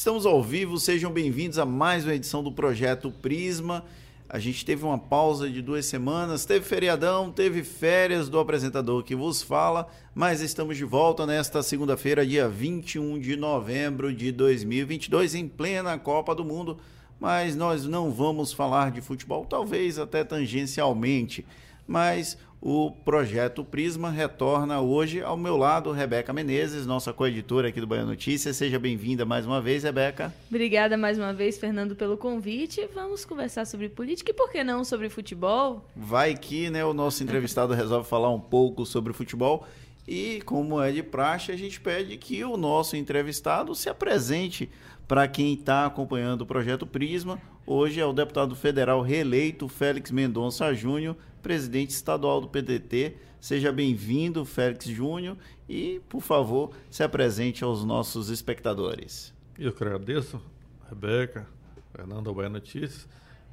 Estamos ao vivo, sejam bem-vindos a mais uma edição do Projeto Prisma. A gente teve uma pausa de duas semanas, teve feriadão, teve férias do apresentador que vos fala, mas estamos de volta nesta segunda-feira, dia 21 de novembro de 2022, em plena Copa do Mundo. Mas nós não vamos falar de futebol, talvez até tangencialmente, mas o projeto Prisma retorna hoje ao meu lado, Rebeca Menezes, nossa coeditora aqui do Bahia Notícias. Seja bem-vinda mais uma vez, Rebeca. Obrigada mais uma vez, Fernando, pelo convite. Vamos conversar sobre política e por que não sobre futebol? Vai que, né, o nosso entrevistado resolve falar um pouco sobre futebol. E, como é de praxe, a gente pede que o nosso entrevistado se apresente para quem está acompanhando o projeto Prisma. Hoje é o deputado federal reeleito Félix Mendonça Júnior presidente estadual do PDT. Seja bem-vindo, Félix Júnior, e, por favor, se apresente aos nossos espectadores. Eu que agradeço, Rebeca, Fernando Bahia Notícias.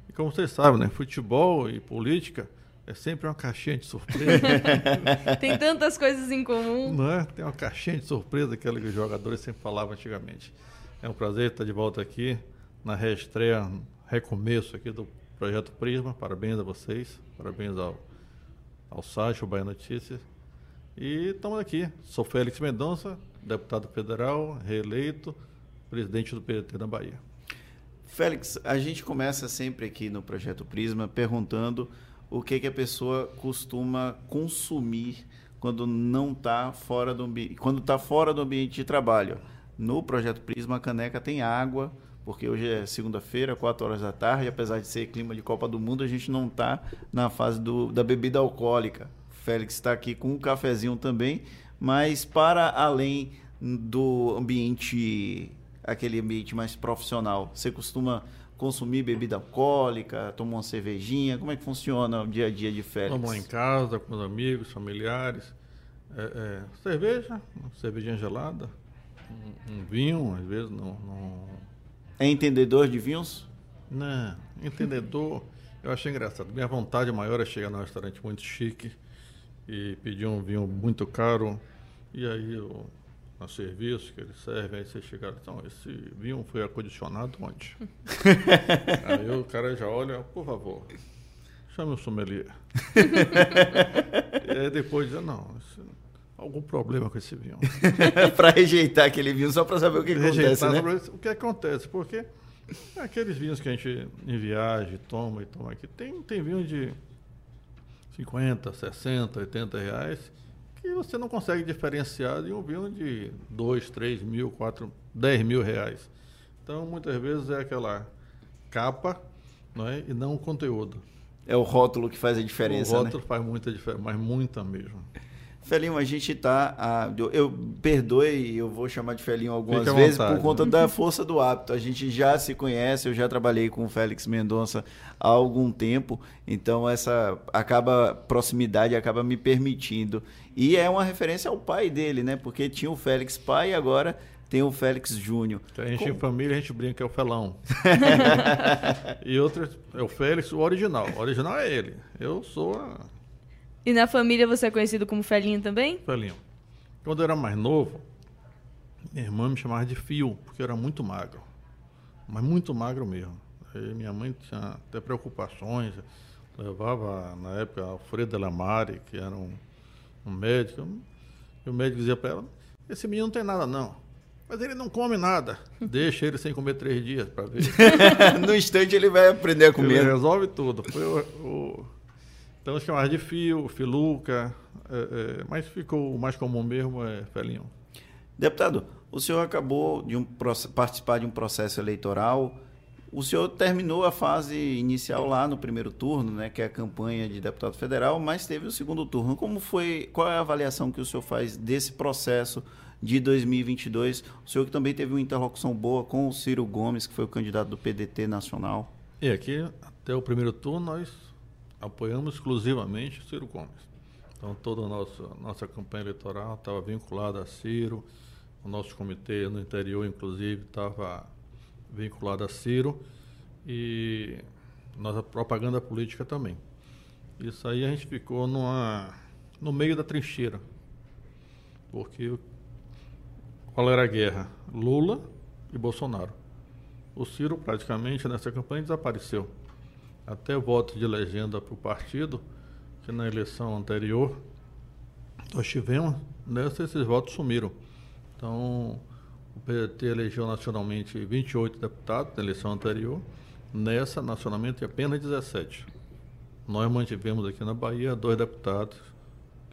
E como vocês sabem, né, futebol e política é sempre uma caixinha de surpresa. Tem tantas coisas em comum. Não é? Tem uma caixinha de surpresa, aquela que os jogadores sempre falavam antigamente. É um prazer estar de volta aqui na reestreia, recomeço aqui do Projeto Prisma. Parabéns a vocês. Parabéns ao, ao ao Bahia Notícias. E estamos aqui. Sou Félix Mendonça, deputado federal, reeleito, presidente do PDT da Bahia. Félix, a gente começa sempre aqui no Projeto Prisma perguntando o que, que a pessoa costuma consumir quando não está fora do quando está fora do ambiente de trabalho. No Projeto Prisma, a caneca tem água, porque hoje é segunda-feira, 4 horas da tarde, apesar de ser clima de Copa do Mundo, a gente não está na fase do, da bebida alcoólica. Félix está aqui com um cafezinho também, mas para além do ambiente, aquele ambiente mais profissional, você costuma consumir bebida alcoólica, tomar uma cervejinha? Como é que funciona o dia a dia de Félix? Lá em casa, com os amigos, familiares. É, é, cerveja, cervejinha gelada, um, um, vinho, às vezes não, não é entendedor de vinhos? Não, entendedor. eu achei engraçado. Minha vontade maior é chegar num restaurante muito chique e pedir um vinho muito caro. E aí, o, no serviço que eles servem, aí você chega então, esse vinho foi acondicionado onde? aí o cara já olha, por favor, chame o sommelier. e aí depois diz, não, algum problema com esse vinho. para rejeitar aquele vinho, só para saber o que rejeitar acontece, né? O que acontece, porque aqueles vinhos que a gente em viagem toma e toma aqui, tem, tem vinho de 50, 60, 80 reais que você não consegue diferenciar de um vinho de 2, 3 mil, 4, 10 mil reais. Então, muitas vezes é aquela capa não é? e não o conteúdo. É o rótulo que faz a diferença, O rótulo né? faz muita diferença, mas muita mesmo. Felinho, a gente tá. A, eu perdoe, eu vou chamar de Felinho algumas vezes vontade, por conta né? da força do hábito. A gente já se conhece, eu já trabalhei com o Félix Mendonça há algum tempo, então essa acaba proximidade acaba me permitindo. E é uma referência ao pai dele, né? Porque tinha o Félix pai e agora tem o Félix Júnior. Então, a gente em família a gente brinca que é o Felão. e outro é o Félix, o original. O original é ele. Eu sou a e na família você é conhecido como Felinho também? Felinho. Quando eu era mais novo, minha irmã me chamava de Fio, porque eu era muito magro. Mas muito magro mesmo. Aí minha mãe tinha até preocupações. Levava, na época, Alfredo Delamare, que era um, um médico. E o médico dizia para ela: Esse menino não tem nada, não. Mas ele não come nada. Deixa ele sem comer três dias para ver. no instante ele vai aprender a comer. Ele resolve tudo. Foi o, o então chamava de fio, filuca, é, é, mas ficou o mais comum mesmo é felinho. Deputado, o senhor acabou de um, participar de um processo eleitoral. O senhor terminou a fase inicial lá no primeiro turno, né, que é a campanha de deputado federal, mas teve o segundo turno. Como foi? Qual é a avaliação que o senhor faz desse processo de 2022? O senhor que também teve uma interlocução boa com o Ciro Gomes, que foi o candidato do PDT nacional. E aqui, até o primeiro turno, nós apoiamos exclusivamente Ciro Gomes. Então toda a nossa, nossa campanha eleitoral estava vinculada a Ciro, o nosso comitê no interior, inclusive, estava vinculado a Ciro e nossa propaganda política também. Isso aí a gente ficou numa, no meio da trincheira. Porque qual era a guerra? Lula e Bolsonaro. O Ciro praticamente nessa campanha desapareceu. Até voto de legenda para o partido, que na eleição anterior nós tivemos, nessa esses votos sumiram. Então, o PDT elegeu nacionalmente 28 deputados na eleição anterior, nessa nacionalmente apenas 17. Nós mantivemos aqui na Bahia dois deputados,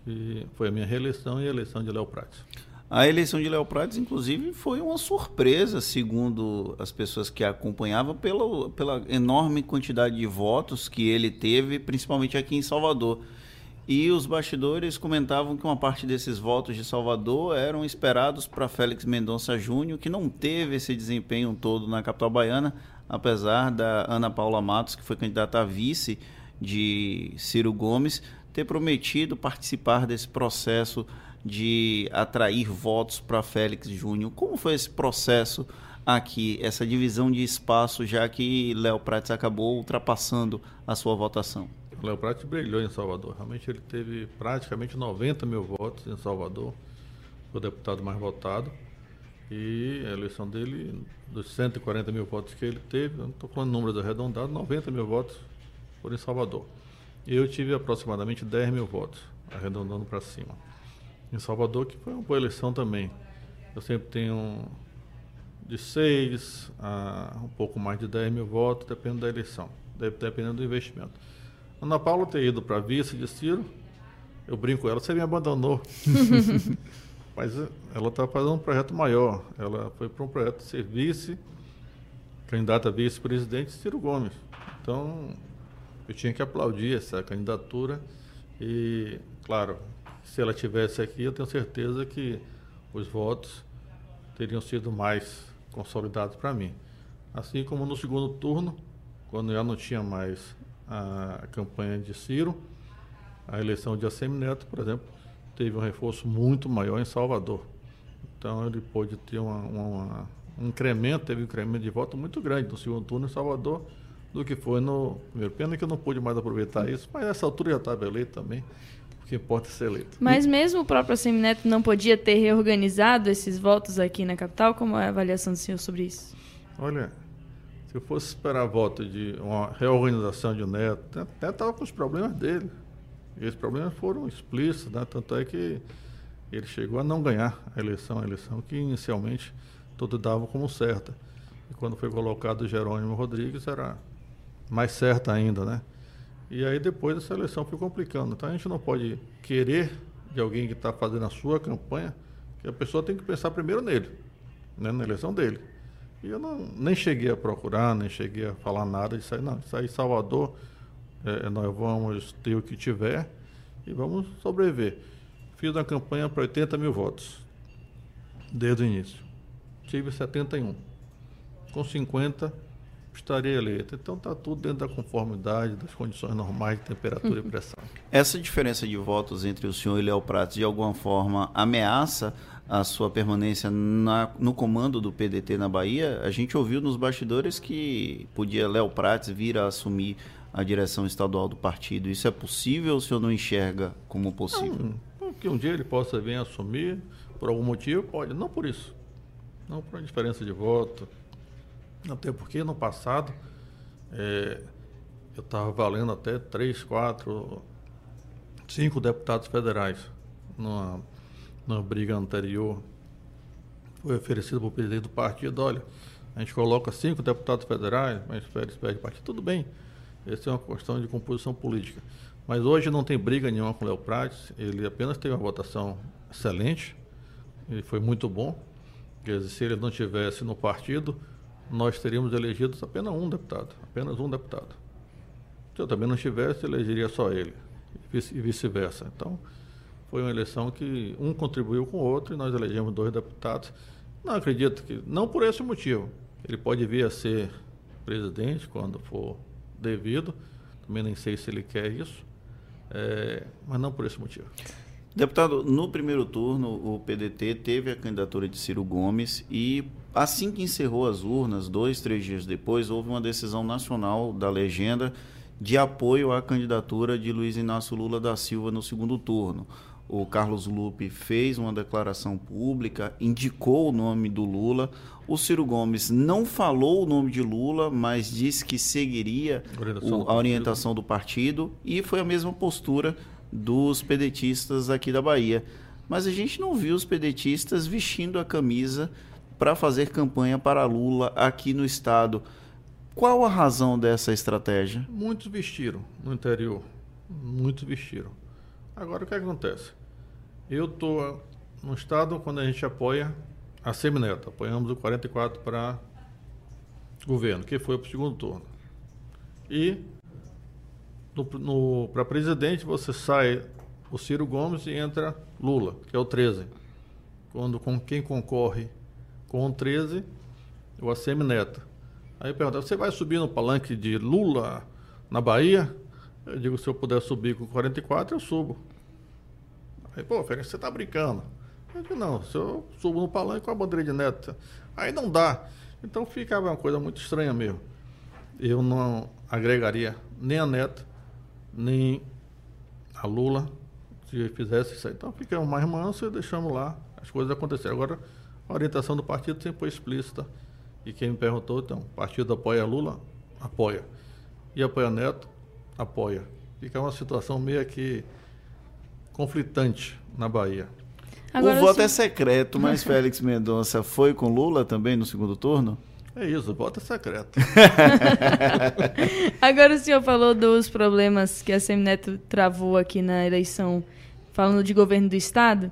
que foi a minha reeleição e a eleição de Léo Prates. A eleição de Léo Prates, inclusive, foi uma surpresa, segundo as pessoas que a acompanhavam, pela, pela enorme quantidade de votos que ele teve, principalmente aqui em Salvador. E os bastidores comentavam que uma parte desses votos de Salvador eram esperados para Félix Mendonça Júnior, que não teve esse desempenho todo na capital baiana, apesar da Ana Paula Matos, que foi candidata a vice de Ciro Gomes, ter prometido participar desse processo de atrair votos para Félix Júnior. Como foi esse processo aqui, essa divisão de espaço, já que Léo Prates acabou ultrapassando a sua votação? Léo Prates brilhou em Salvador. Realmente ele teve praticamente 90 mil votos em Salvador. Foi o deputado mais votado. E a eleição dele, dos 140 mil votos que ele teve, não estou falando números arredondados, 90 mil votos foram em Salvador. Eu tive aproximadamente 10 mil votos, arredondando para cima em Salvador, que foi uma boa eleição também. Eu sempre tenho de 6 a um pouco mais de 10 mil votos, dependendo da eleição, dependendo do investimento. Ana Paula ter ido para vice de Ciro, eu brinco com ela, você me abandonou. Mas ela está fazendo um projeto maior. Ela foi para um projeto de ser vice, candidata a vice-presidente Ciro Gomes. Então, eu tinha que aplaudir essa candidatura e, claro, se ela tivesse aqui, eu tenho certeza que os votos teriam sido mais consolidados para mim. Assim como no segundo turno, quando já não tinha mais a campanha de Ciro, a eleição de Assemi Neto, por exemplo, teve um reforço muito maior em Salvador. Então ele pôde ter uma, uma, um incremento, teve um incremento de voto muito grande no segundo turno em Salvador do que foi no primeiro. Pena que eu não pude mais aproveitar isso, mas nessa altura já estava eleito também. Que importa é ser eleito. Mas mesmo o próprio Semineto não podia ter reorganizado esses votos aqui na capital? Como é a avaliação do senhor sobre isso? Olha, se eu fosse esperar voto de uma reorganização de um Neto, até estava com os problemas dele. E esses problemas foram explícitos, né? tanto é que ele chegou a não ganhar a eleição, a eleição que inicialmente todos davam como certa. E quando foi colocado Jerônimo Rodrigues, era mais certa ainda, né? E aí depois essa eleição foi complicando. Então a gente não pode querer de alguém que está fazendo a sua campanha, que a pessoa tem que pensar primeiro nele, né, na eleição dele. E eu não, nem cheguei a procurar, nem cheguei a falar nada disso aí, não. Isso aí, Salvador, é, nós vamos ter o que tiver e vamos sobreviver. Fiz uma campanha para 80 mil votos, desde o início. Tive 71. Com 50 estaria eleito. Então está tudo dentro da conformidade, das condições normais de temperatura e pressão. Essa diferença de votos entre o senhor e Léo Prates, de alguma forma, ameaça a sua permanência na, no comando do PDT na Bahia? A gente ouviu nos bastidores que podia Léo Prates vir a assumir a direção estadual do partido. Isso é possível ou o senhor não enxerga como possível? Não, que um dia ele possa vir assumir, por algum motivo, pode. Não por isso. Não por uma diferença de voto, até porque no passado é, eu estava valendo até três, quatro, cinco deputados federais numa, numa briga anterior. Foi oferecido para o presidente do partido, olha, a gente coloca cinco deputados federais, mas Félix perde partido. Tudo bem, essa é uma questão de composição política. Mas hoje não tem briga nenhuma com o Léo Prates, ele apenas teve uma votação excelente, e foi muito bom. Quer dizer, se ele não tivesse no partido, nós teríamos elegido apenas um deputado, apenas um deputado. Se eu também não estivesse, elegeria só ele, e vice-versa. Então, foi uma eleição que um contribuiu com o outro e nós elegemos dois deputados. Não acredito que, não por esse motivo. Ele pode vir a ser presidente quando for devido, também nem sei se ele quer isso, é, mas não por esse motivo. Deputado, no primeiro turno, o PDT teve a candidatura de Ciro Gomes e, assim que encerrou as urnas, dois, três dias depois, houve uma decisão nacional da legenda de apoio à candidatura de Luiz Inácio Lula da Silva no segundo turno. o Carlos Lupe fez uma declaração pública, indicou o nome do Lula. O Ciro Gomes não falou o nome de Lula, mas disse que seguiria Orientação o- a orientação do partido e foi a mesma postura dos pedetistas aqui da Bahia. Mas a gente não viu os pedetistas vestindo a camisa para fazer campanha para Lula aqui no estado. Qual a razão dessa estratégia? Muitos vestiram no interior. Muitos vestiram. Agora o que acontece? Eu estou no estado quando a gente apoia a Semineto. Apoiamos o 44 para governo, que foi para o segundo turno. E para presidente você sai o Ciro Gomes e entra Lula, que é o 13. Quando com quem concorre com o 13, o ACM Neto. Aí pergunta, você vai subir no palanque de Lula na Bahia? Eu digo, se eu puder subir com 44, eu subo. Aí, pô, Félix, você tá brincando. Eu digo, não, se eu subo no palanque com a bandeira de Neto, aí não dá. Então ficava uma coisa muito estranha mesmo. Eu não agregaria nem a Neto, nem a Lula, se fizesse isso aí. Então ficamos mais mansos e deixamos lá as coisas acontecerem. Agora, a orientação do partido sempre foi explícita. E quem me perguntou, então, o partido apoia Lula? Apoia. E apoia Neto? Apoia. Fica uma situação meio que conflitante na Bahia. Agora, o voto é secreto, mas Félix Mendonça foi com Lula também no segundo turno? É isso, o voto é secreto. Agora o senhor falou dos problemas que a Semineto travou aqui na eleição, falando de governo do Estado.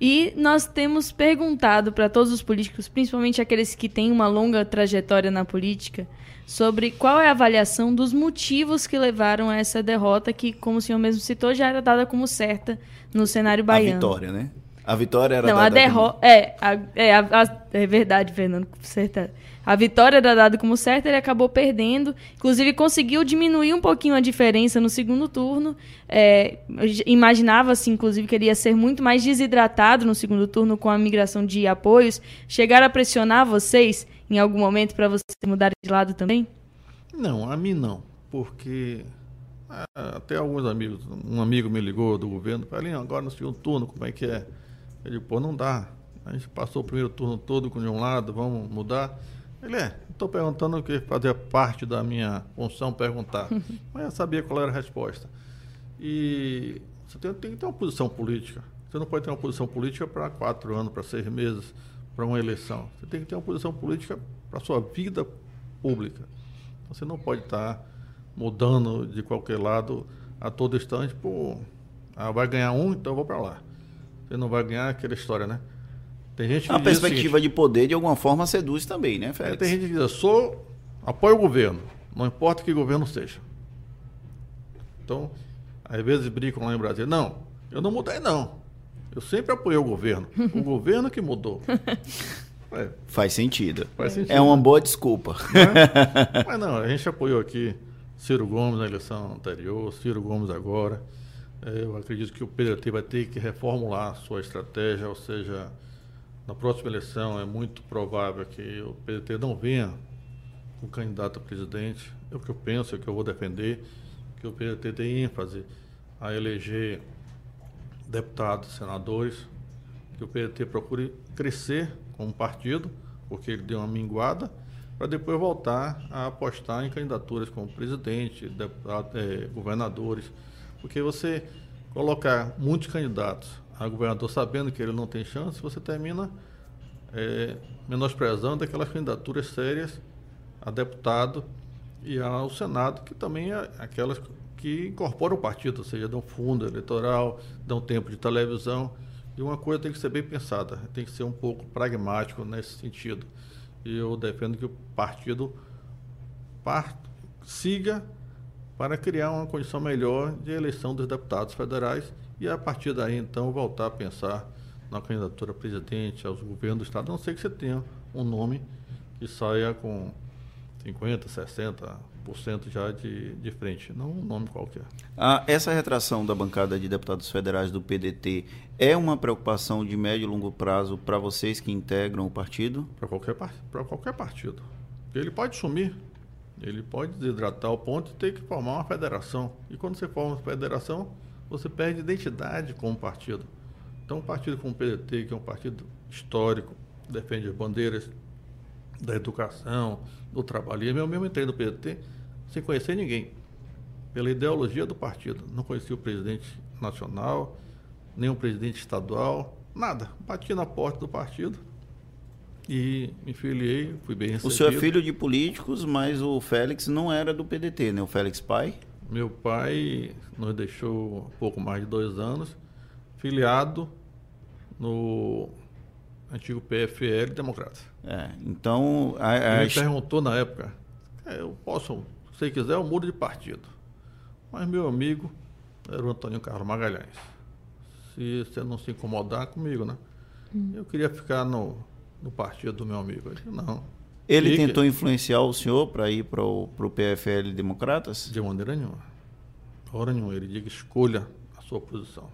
E nós temos perguntado para todos os políticos, principalmente aqueles que têm uma longa trajetória na política, sobre qual é a avaliação dos motivos que levaram a essa derrota, que, como o senhor mesmo citou, já era dada como certa no cenário A baiano. vitória, né? A vitória era Não, a dada derrota. É, a- é, a- a- é verdade, Fernando. Certa. A vitória era dada como certa, ele acabou perdendo. Inclusive, conseguiu diminuir um pouquinho a diferença no segundo turno. É, Imaginava-se, inclusive, que ele ia ser muito mais desidratado no segundo turno com a migração de apoios. Chegaram a pressionar vocês em algum momento para vocês mudarem de lado também? Não, a mim não, porque ah, até alguns amigos, um amigo me ligou do governo, falei, agora no segundo turno, como é que é? Ele pô, não dá. A gente passou o primeiro turno todo com de um lado, vamos mudar. Ele é, estou perguntando o que fazia parte da minha função perguntar. Mas eu sabia qual era a resposta. E você tem, tem que ter uma posição política. Você não pode ter uma posição política para quatro anos, para seis meses, para uma eleição. Você tem que ter uma posição política para a sua vida pública. Você não pode estar mudando de qualquer lado a todo instante. Pô, ah, vai ganhar um, então eu vou para lá. Você não vai ganhar aquela história, né? Tem gente que A o seguinte, perspectiva de poder, de alguma forma, seduz também, né, é, Félix? tem gente que diz, eu sou, apoio o governo, não importa que governo seja. Então, às vezes brincam lá em Brasília, não, eu não mudei não. Eu sempre apoiei o governo. O governo que mudou. É, Faz sentido. faz sentido. É uma boa desculpa. né? Mas não, a gente apoiou aqui Ciro Gomes na eleição anterior, Ciro Gomes agora. É, Eu acredito que o PDT vai ter que reformular a sua estratégia, ou seja, na próxima eleição é muito provável que o PDT não venha com candidato a presidente. É o que eu penso, é o que eu vou defender, que o PDT tem ênfase a eleger deputados, senadores, que o PDT procure crescer como partido, porque ele deu uma minguada, para depois voltar a apostar em candidaturas como presidente, deputado, eh, governadores, porque você colocar muitos candidatos a governador sabendo que ele não tem chance, você termina eh, menosprezando aquelas candidaturas sérias a deputado e ao Senado, que também é aquelas que incorporam o partido, ou seja, dão fundo eleitoral, dão tempo de televisão. E uma coisa tem que ser bem pensada, tem que ser um pouco pragmático nesse sentido. E eu defendo que o partido par- siga para criar uma condição melhor de eleição dos deputados federais e a partir daí então voltar a pensar na candidatura a presidente, aos governos do estado, a não ser que você tenha um nome que saia com 50, 60% já de, de frente, não um nome qualquer. Ah, essa retração da bancada de deputados federais do PDT é uma preocupação de médio e longo prazo para vocês que integram o partido? Para qualquer, pra qualquer partido. Ele pode sumir, ele pode desidratar o ponto e ter que formar uma federação. E quando você forma uma federação, você perde identidade com o partido. Então, um partido como o PDT, que é um partido histórico, defende as bandeiras da educação, do trabalho. E eu mesmo entrei no PDT sem conhecer ninguém, pela ideologia do partido. Não conhecia o presidente nacional, nem o presidente estadual, nada. Bati na porta do partido e me filiei, fui bem recebido. O senhor é filho de políticos, mas o Félix não era do PDT, né? O Félix pai? Meu pai nos deixou pouco mais de dois anos, filiado no antigo PFL Democrata. É, então... A, a... Ele me perguntou na época, é, eu posso, se quiser, eu mudo de partido. Mas meu amigo era o Antônio Carlos Magalhães. Se você não se incomodar comigo, né? Hum. Eu queria ficar no, no partido do meu amigo. Ele não. Ele tentou influenciar o senhor para ir para o PFL Democratas? De maneira nenhuma. Hora nenhuma. Ele diga escolha a sua posição.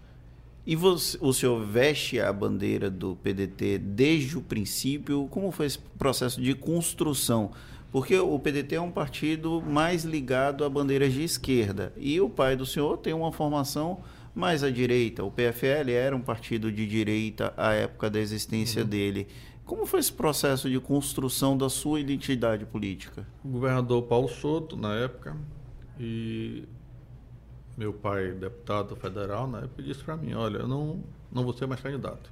E você, o senhor veste a bandeira do PDT desde o princípio? Como foi esse processo de construção? Porque o PDT é um partido mais ligado a bandeiras de esquerda. E o pai do senhor tem uma formação mais à direita. O PFL era um partido de direita à época da existência uhum. dele. Como foi esse processo de construção da sua identidade política? O governador Paulo Soto, na época, e meu pai, deputado federal, na época, disse para mim: Olha, eu não, não vou ser mais candidato.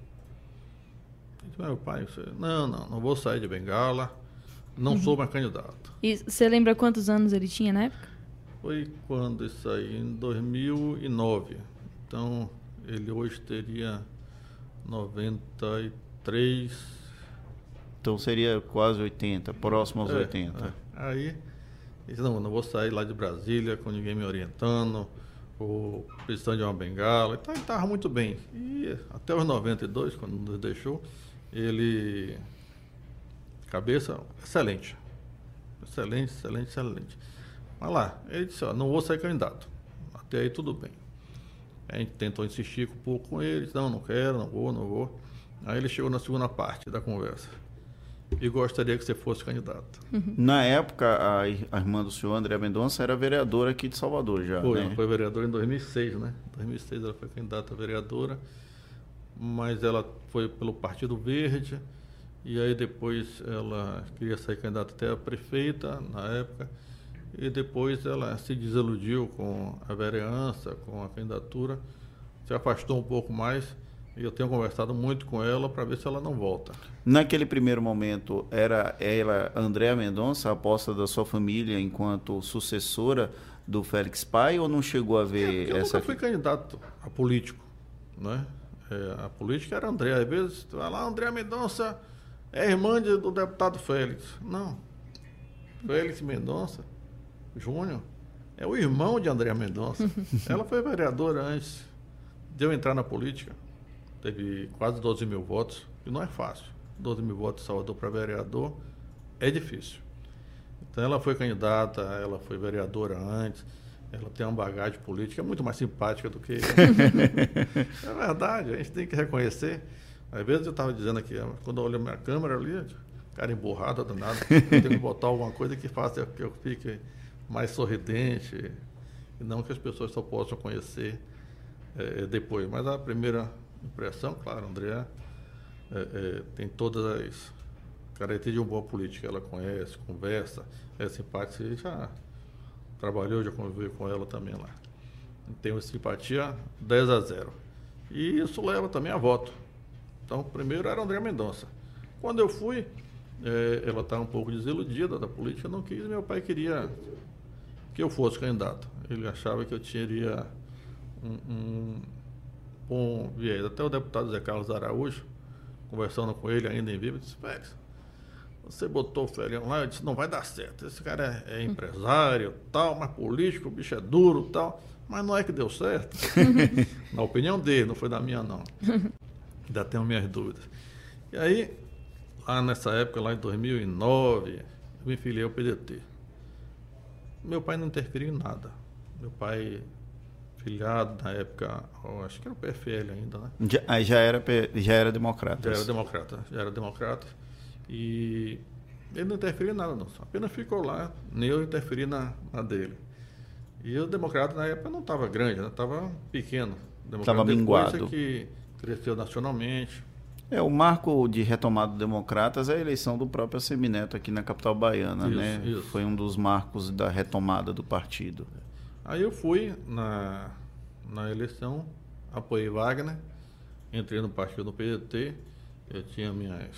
Eu disse, meu pai, você, não, não, não vou sair de Bengala, não uhum. sou mais candidato. E você lembra quantos anos ele tinha na época? Foi quando isso aí, em 2009. Então, ele hoje teria 93 então seria quase 80, próximo aos é, 80. É. Aí, disse, não, não vou sair lá de Brasília com ninguém me orientando, ou precisando de uma bengala. Então ele estava muito bem. E até os 92, quando nos deixou, ele. Cabeça excelente. Excelente, excelente, excelente. Mas lá, ele disse, ó, não vou ser candidato. Até aí tudo bem. A gente tentou insistir um pouco com ele, disse, não, não quero, não vou, não vou. Aí ele chegou na segunda parte da conversa e gostaria que você fosse candidato. Uhum. Na época, a, a, irmã do senhor, André Mendonça, era vereadora aqui de Salvador já. Foi, né? foi vereadora em 2006, né? Em 2006 ela foi candidata a vereadora, mas ela foi pelo Partido Verde, e aí depois ela queria sair candidata até a prefeita, na época, e depois ela se desiludiu com a vereança, com a candidatura, se afastou um pouco mais e eu tenho conversado muito com ela para ver se ela não volta. Naquele primeiro momento, era ela, Andréa Mendonça, a aposta da sua família enquanto sucessora do Félix Pai ou não chegou a ver é, essa? Eu nunca fui candidato a político, né? É, a política era André. Às vezes, vai lá, André Mendonça é irmã de, do deputado Félix. Não. Félix Mendonça Júnior é o irmão de André Mendonça. ela foi vereadora antes de eu entrar na política teve quase 12 mil votos, e não é fácil. 12 mil votos em Salvador para vereador é difícil. Então ela foi candidata, ela foi vereadora antes, ela tem uma bagagem política muito mais simpática do que é verdade, a gente tem que reconhecer. Às vezes eu estava dizendo aqui, quando eu olho a minha câmera ali, cara emburrada do nada, eu tenho que botar alguma coisa que faça que eu fique mais sorridente, e não que as pessoas só possam conhecer é, depois. Mas a primeira impressão, claro, André é, é, tem todas as características de uma boa política. Ela conhece, conversa, é simpática, você já trabalhou, já conviveu com ela também lá. Tem uma simpatia 10 a 0. E isso leva também a voto. Então, primeiro era André Mendonça. Quando eu fui, é, ela estava um pouco desiludida da política, não quis, meu pai queria que eu fosse candidato. Ele achava que eu teria um com Vieira. Até o deputado Zé Carlos Araújo, conversando com ele ainda em vivo, disse, Félix, você botou o Felião lá, eu disse, não vai dar certo. Esse cara é, é empresário, tal, mas político, o bicho é duro, tal. Mas não é que deu certo. na opinião dele, não foi da minha, não. Ainda tenho minhas dúvidas. E aí, lá nessa época, lá em 2009, eu me filiei ao PDT. Meu pai não interferiu em nada. Meu pai filiado na época, acho que era o PFL ainda, né? Já, aí já era, já era democrata. Já era democrata, já era democrata. E ele não interferiu em nada, não. Apenas ficou lá, nem eu interferi na, na dele. E o democrata na época não estava grande, estava pequeno. Estava minguado. É que cresceu nacionalmente. É, o marco de retomada do Democratas é a eleição do próprio Semineto aqui na capital baiana, isso, né? Isso. Foi um dos marcos da retomada do partido. Aí eu fui na, na eleição, apoiei Wagner, entrei no partido do PDT, eu tinha minhas,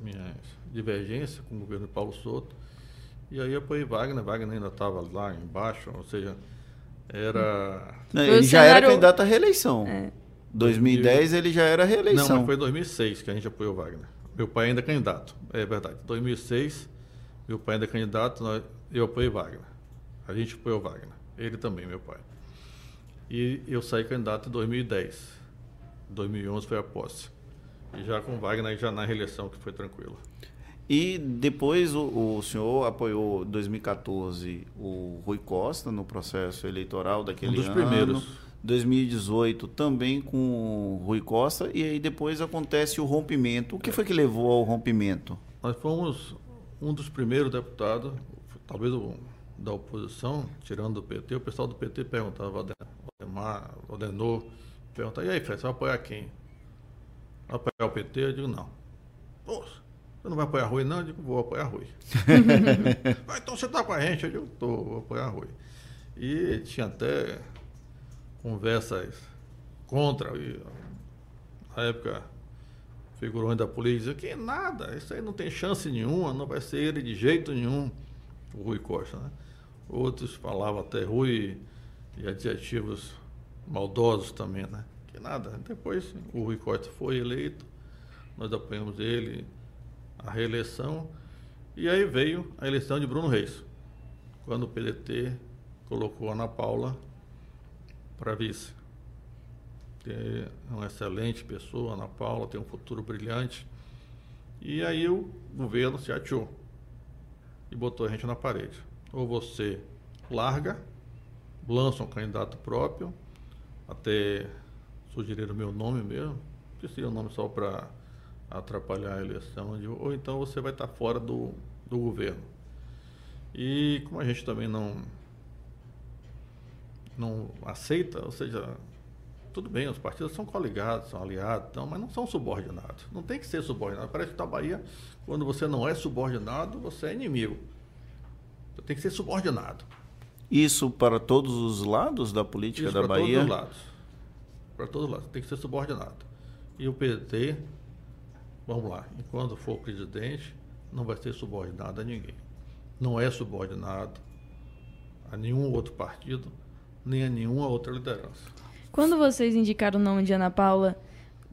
minhas divergências com o governo de Paulo Souto, e aí apoiei Wagner, Wagner ainda estava lá embaixo, ou seja, era... Não, ele já cenário... era candidato à reeleição. É. 2010 ele já era reeleição. Não, mas foi em 2006 que a gente apoiou Wagner. Meu pai ainda é candidato, é verdade. 2006, meu pai ainda é candidato, eu apoiei Wagner. A gente apoiou Wagner. Ele também, meu pai. E eu saí candidato em 2010. 2011 foi a posse. E já com Wagner, já na reeleição, que foi tranquilo. E depois o, o senhor apoiou 2014 o Rui Costa no processo eleitoral daquele ano. Um dos ano. primeiros. 2018 também com o Rui Costa e aí depois acontece o rompimento. O que foi que levou ao rompimento? Nós fomos um dos primeiros deputados, talvez o da oposição, tirando do PT, o pessoal do PT perguntava, Valdemar, Valdenor, perguntava, e aí, Fred, você vai apoiar quem? Vai apoiar o PT? Eu digo, não. Poxa, você não vai apoiar Rui, não? Eu digo, vou apoiar Rui. ah, então você está com a gente? Eu digo, estou, vou apoiar Rui. E tinha até conversas contra, e, na época, figurões da polícia, que nada, isso aí não tem chance nenhuma, não vai ser ele de jeito nenhum, o Rui Costa, né? Outros falavam até Rui e adjetivos maldosos também, né? Que nada. Depois o Rui Costa foi eleito, nós apoiamos ele, a reeleição, e aí veio a eleição de Bruno Reis, quando o PDT colocou Ana Paula para vice. É uma excelente pessoa, Ana Paula, tem um futuro brilhante. E aí o governo se atiou e botou a gente na parede. Ou você larga, lança um candidato próprio, até sugerir o meu nome mesmo, que seria um nome só para atrapalhar a eleição, ou então você vai estar fora do, do governo. E como a gente também não não aceita, ou seja, tudo bem, os partidos são coligados, são aliados, então, mas não são subordinados. Não tem que ser subordinado. Parece que na Bahia, quando você não é subordinado, você é inimigo. Você tem que ser subordinado. Isso para todos os lados da política Isso da para Bahia? Para todos os lados. Para todos os lados. Tem que ser subordinado. E o PT, vamos lá, enquanto for presidente, não vai ser subordinado a ninguém. Não é subordinado a nenhum outro partido nem a nenhuma outra liderança. Quando vocês indicaram o nome de Ana Paula,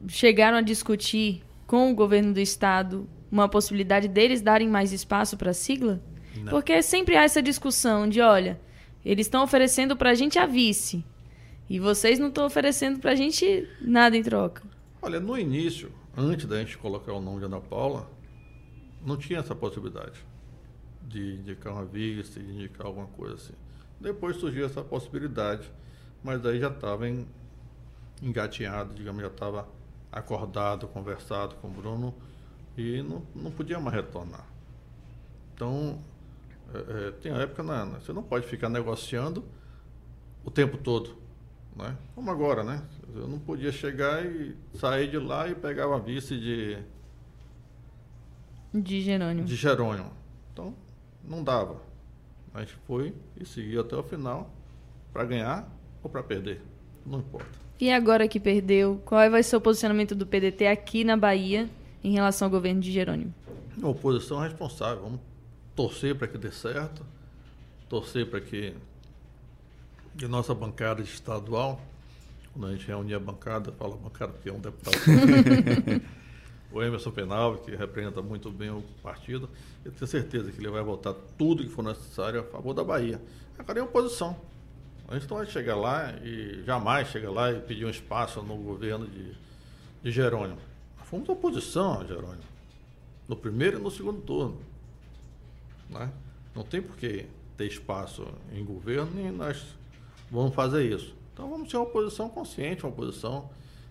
chegaram a discutir com o governo do estado uma possibilidade deles darem mais espaço para a sigla? Não. Porque sempre há essa discussão de, olha, eles estão oferecendo para a gente a vice e vocês não estão oferecendo para a gente nada em troca. Olha, no início, antes da gente colocar o nome de Ana Paula, não tinha essa possibilidade de indicar uma vice, de indicar alguma coisa assim. Depois surgiu essa possibilidade, mas aí já estava engateado, digamos, já estava acordado, conversado com o Bruno e não, não podia mais retornar. Então, é, é tem a época, na, você não pode ficar negociando o tempo todo, né? Como agora, né? Eu não podia chegar e sair de lá e pegar uma vice de... De Jerônimo. De Jerônimo. Então, não dava. A gente foi e seguiu até o final para ganhar ou para perder. Não importa. E agora que perdeu, qual vai ser o posicionamento do PDT aqui na Bahia em relação ao governo de Jerônimo? A oposição é responsável. Vamos torcer para que dê certo, torcer para que de nossa bancada estadual, quando a gente reunir a bancada, fala bancada porque é um deputado. o Emerson Penal, que representa muito bem o partido, eu tenho certeza que ele vai votar tudo que for necessário a favor da Bahia. Agora é oposição. A gente não vai chegar lá e jamais chegar lá e pedir um espaço no governo de, de Jerônimo. Nós fomos oposição a Jerônimo. No primeiro e no segundo turno. Né? Não tem por que ter espaço em governo e nós vamos fazer isso. Então vamos ser uma oposição consciente, uma oposição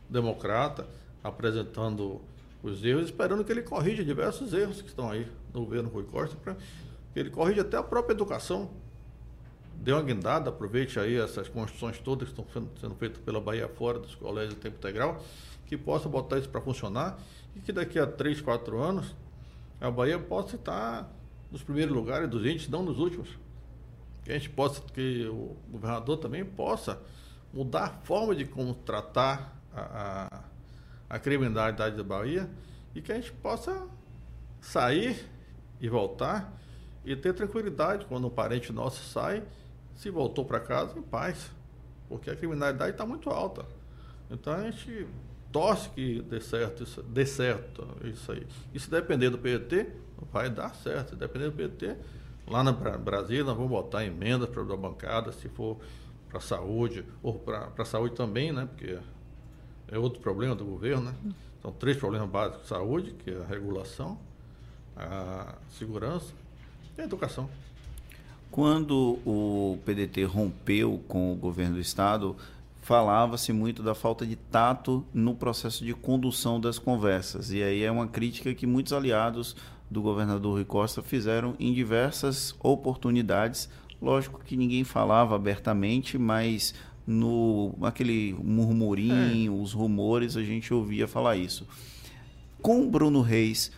democrata, apresentando os erros, esperando que ele corrija diversos erros que estão aí no governo Rui Costa, para que ele corrija até a própria educação. dê uma guindada, aproveite aí essas construções todas que estão sendo, sendo feitas pela Bahia fora dos colégios de tempo integral, que possa botar isso para funcionar e que daqui a 3, 4 anos a Bahia possa estar nos primeiros lugares dos índices, não nos últimos. Que a gente possa, que o governador também possa mudar a forma de como tratar a, a, a criminalidade da Bahia e que a gente possa sair e voltar e ter tranquilidade quando um parente nosso sai, se voltou para casa em paz, porque a criminalidade está muito alta. Então a gente torce que dê certo isso, dê certo isso aí. E se depender do PT, vai dar certo. Se depender do PT, lá na Brasília nós vamos botar emendas para a bancada, se for para a saúde, ou para a saúde também, né? Porque é outro problema do governo, né? São três problemas básicos: saúde, que é a regulação, a segurança e a educação. Quando o PDT rompeu com o governo do estado, falava-se muito da falta de tato no processo de condução das conversas. E aí é uma crítica que muitos aliados do governador Rui Costa fizeram em diversas oportunidades. Lógico que ninguém falava abertamente, mas no aquele murmurinho, é. os rumores, a gente ouvia falar isso. Com o Bruno Reis,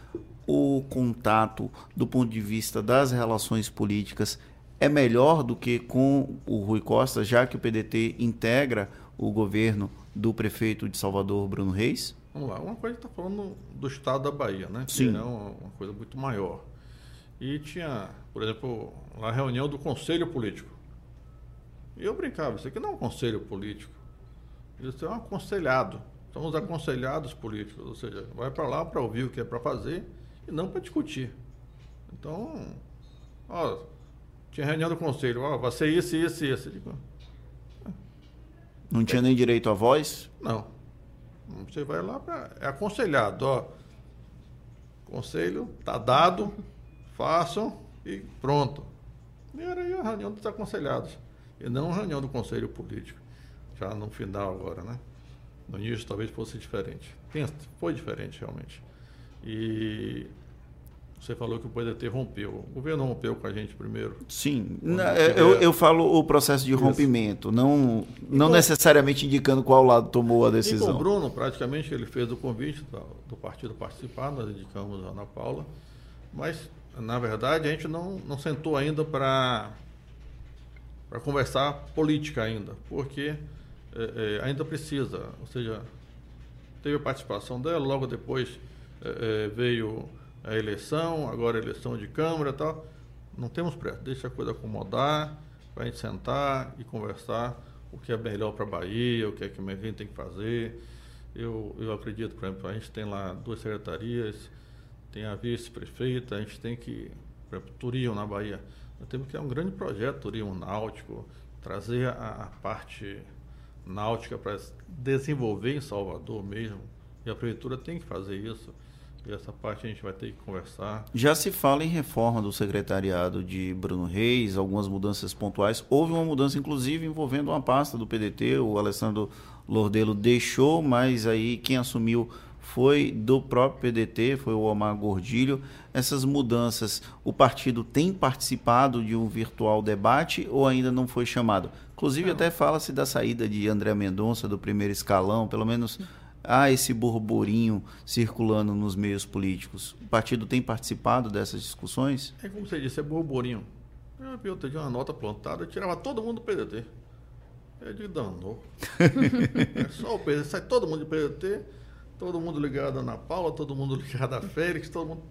o contato do ponto de vista das relações políticas é melhor do que com o Rui Costa, já que o PDT integra o governo do prefeito de Salvador, Bruno Reis? Vamos lá, uma coisa está falando do estado da Bahia, né? Sim. Que é uma, uma, coisa muito maior. E tinha, por exemplo, a reunião do Conselho Político. E eu brincava, isso aqui não é um conselho político. Isso é um aconselhado. São os aconselhados políticos, ou seja, vai para lá para ouvir o que é para fazer e não para discutir. Então, ó, tinha reunião do conselho, ó, vai ser isso, isso isso. Não tinha nem direito à voz? Não. Você vai lá para. É aconselhado, ó. Conselho, tá dado, façam e pronto. E era aí a reunião dos aconselhados. E não a reunião do conselho político. Já no final agora, né? No início talvez fosse diferente. Foi diferente realmente. E você falou que o PDT rompeu. O governo rompeu com a gente primeiro. Sim. eu, eu falo o processo de rompimento, Isso. não, não com, necessariamente indicando qual lado tomou a decisão. E com o Bruno, praticamente, ele fez o convite do, do partido participar, nós indicamos a Ana Paula, mas, na verdade, a gente não, não sentou ainda para conversar política ainda, porque é, é, ainda precisa, ou seja, teve a participação dela, logo depois é, é veio a eleição, agora a eleição de Câmara e tal. Não temos pressa, deixa a coisa acomodar, para a gente sentar e conversar o que é melhor para a Bahia, o que é que a gente tem que fazer. Eu, eu acredito, por exemplo, a gente tem lá duas secretarias, tem a vice-prefeita, a gente tem que, por exemplo, turismo na Bahia. Nós temos que é um grande projeto, turismo náutico, trazer a, a parte náutica para desenvolver em Salvador mesmo. E a prefeitura tem que fazer isso. E essa parte a gente vai ter que conversar. Já se fala em reforma do secretariado de Bruno Reis, algumas mudanças pontuais. Houve uma mudança, inclusive, envolvendo uma pasta do PDT. O Alessandro Lordelo deixou, mas aí quem assumiu foi do próprio PDT, foi o Omar Gordilho. Essas mudanças, o partido tem participado de um virtual debate ou ainda não foi chamado? Inclusive, não. até fala-se da saída de André Mendonça do primeiro escalão, pelo menos há esse burburinho circulando nos meios políticos. O partido tem participado dessas discussões? É como você disse, é burburinho. Eu, eu tinha uma nota plantada, eu tirava todo mundo do PDT. Eu digo, danou. é só o PDT, sai todo mundo do PDT, todo mundo ligado na Paula, todo mundo ligado a Félix, todo mundo.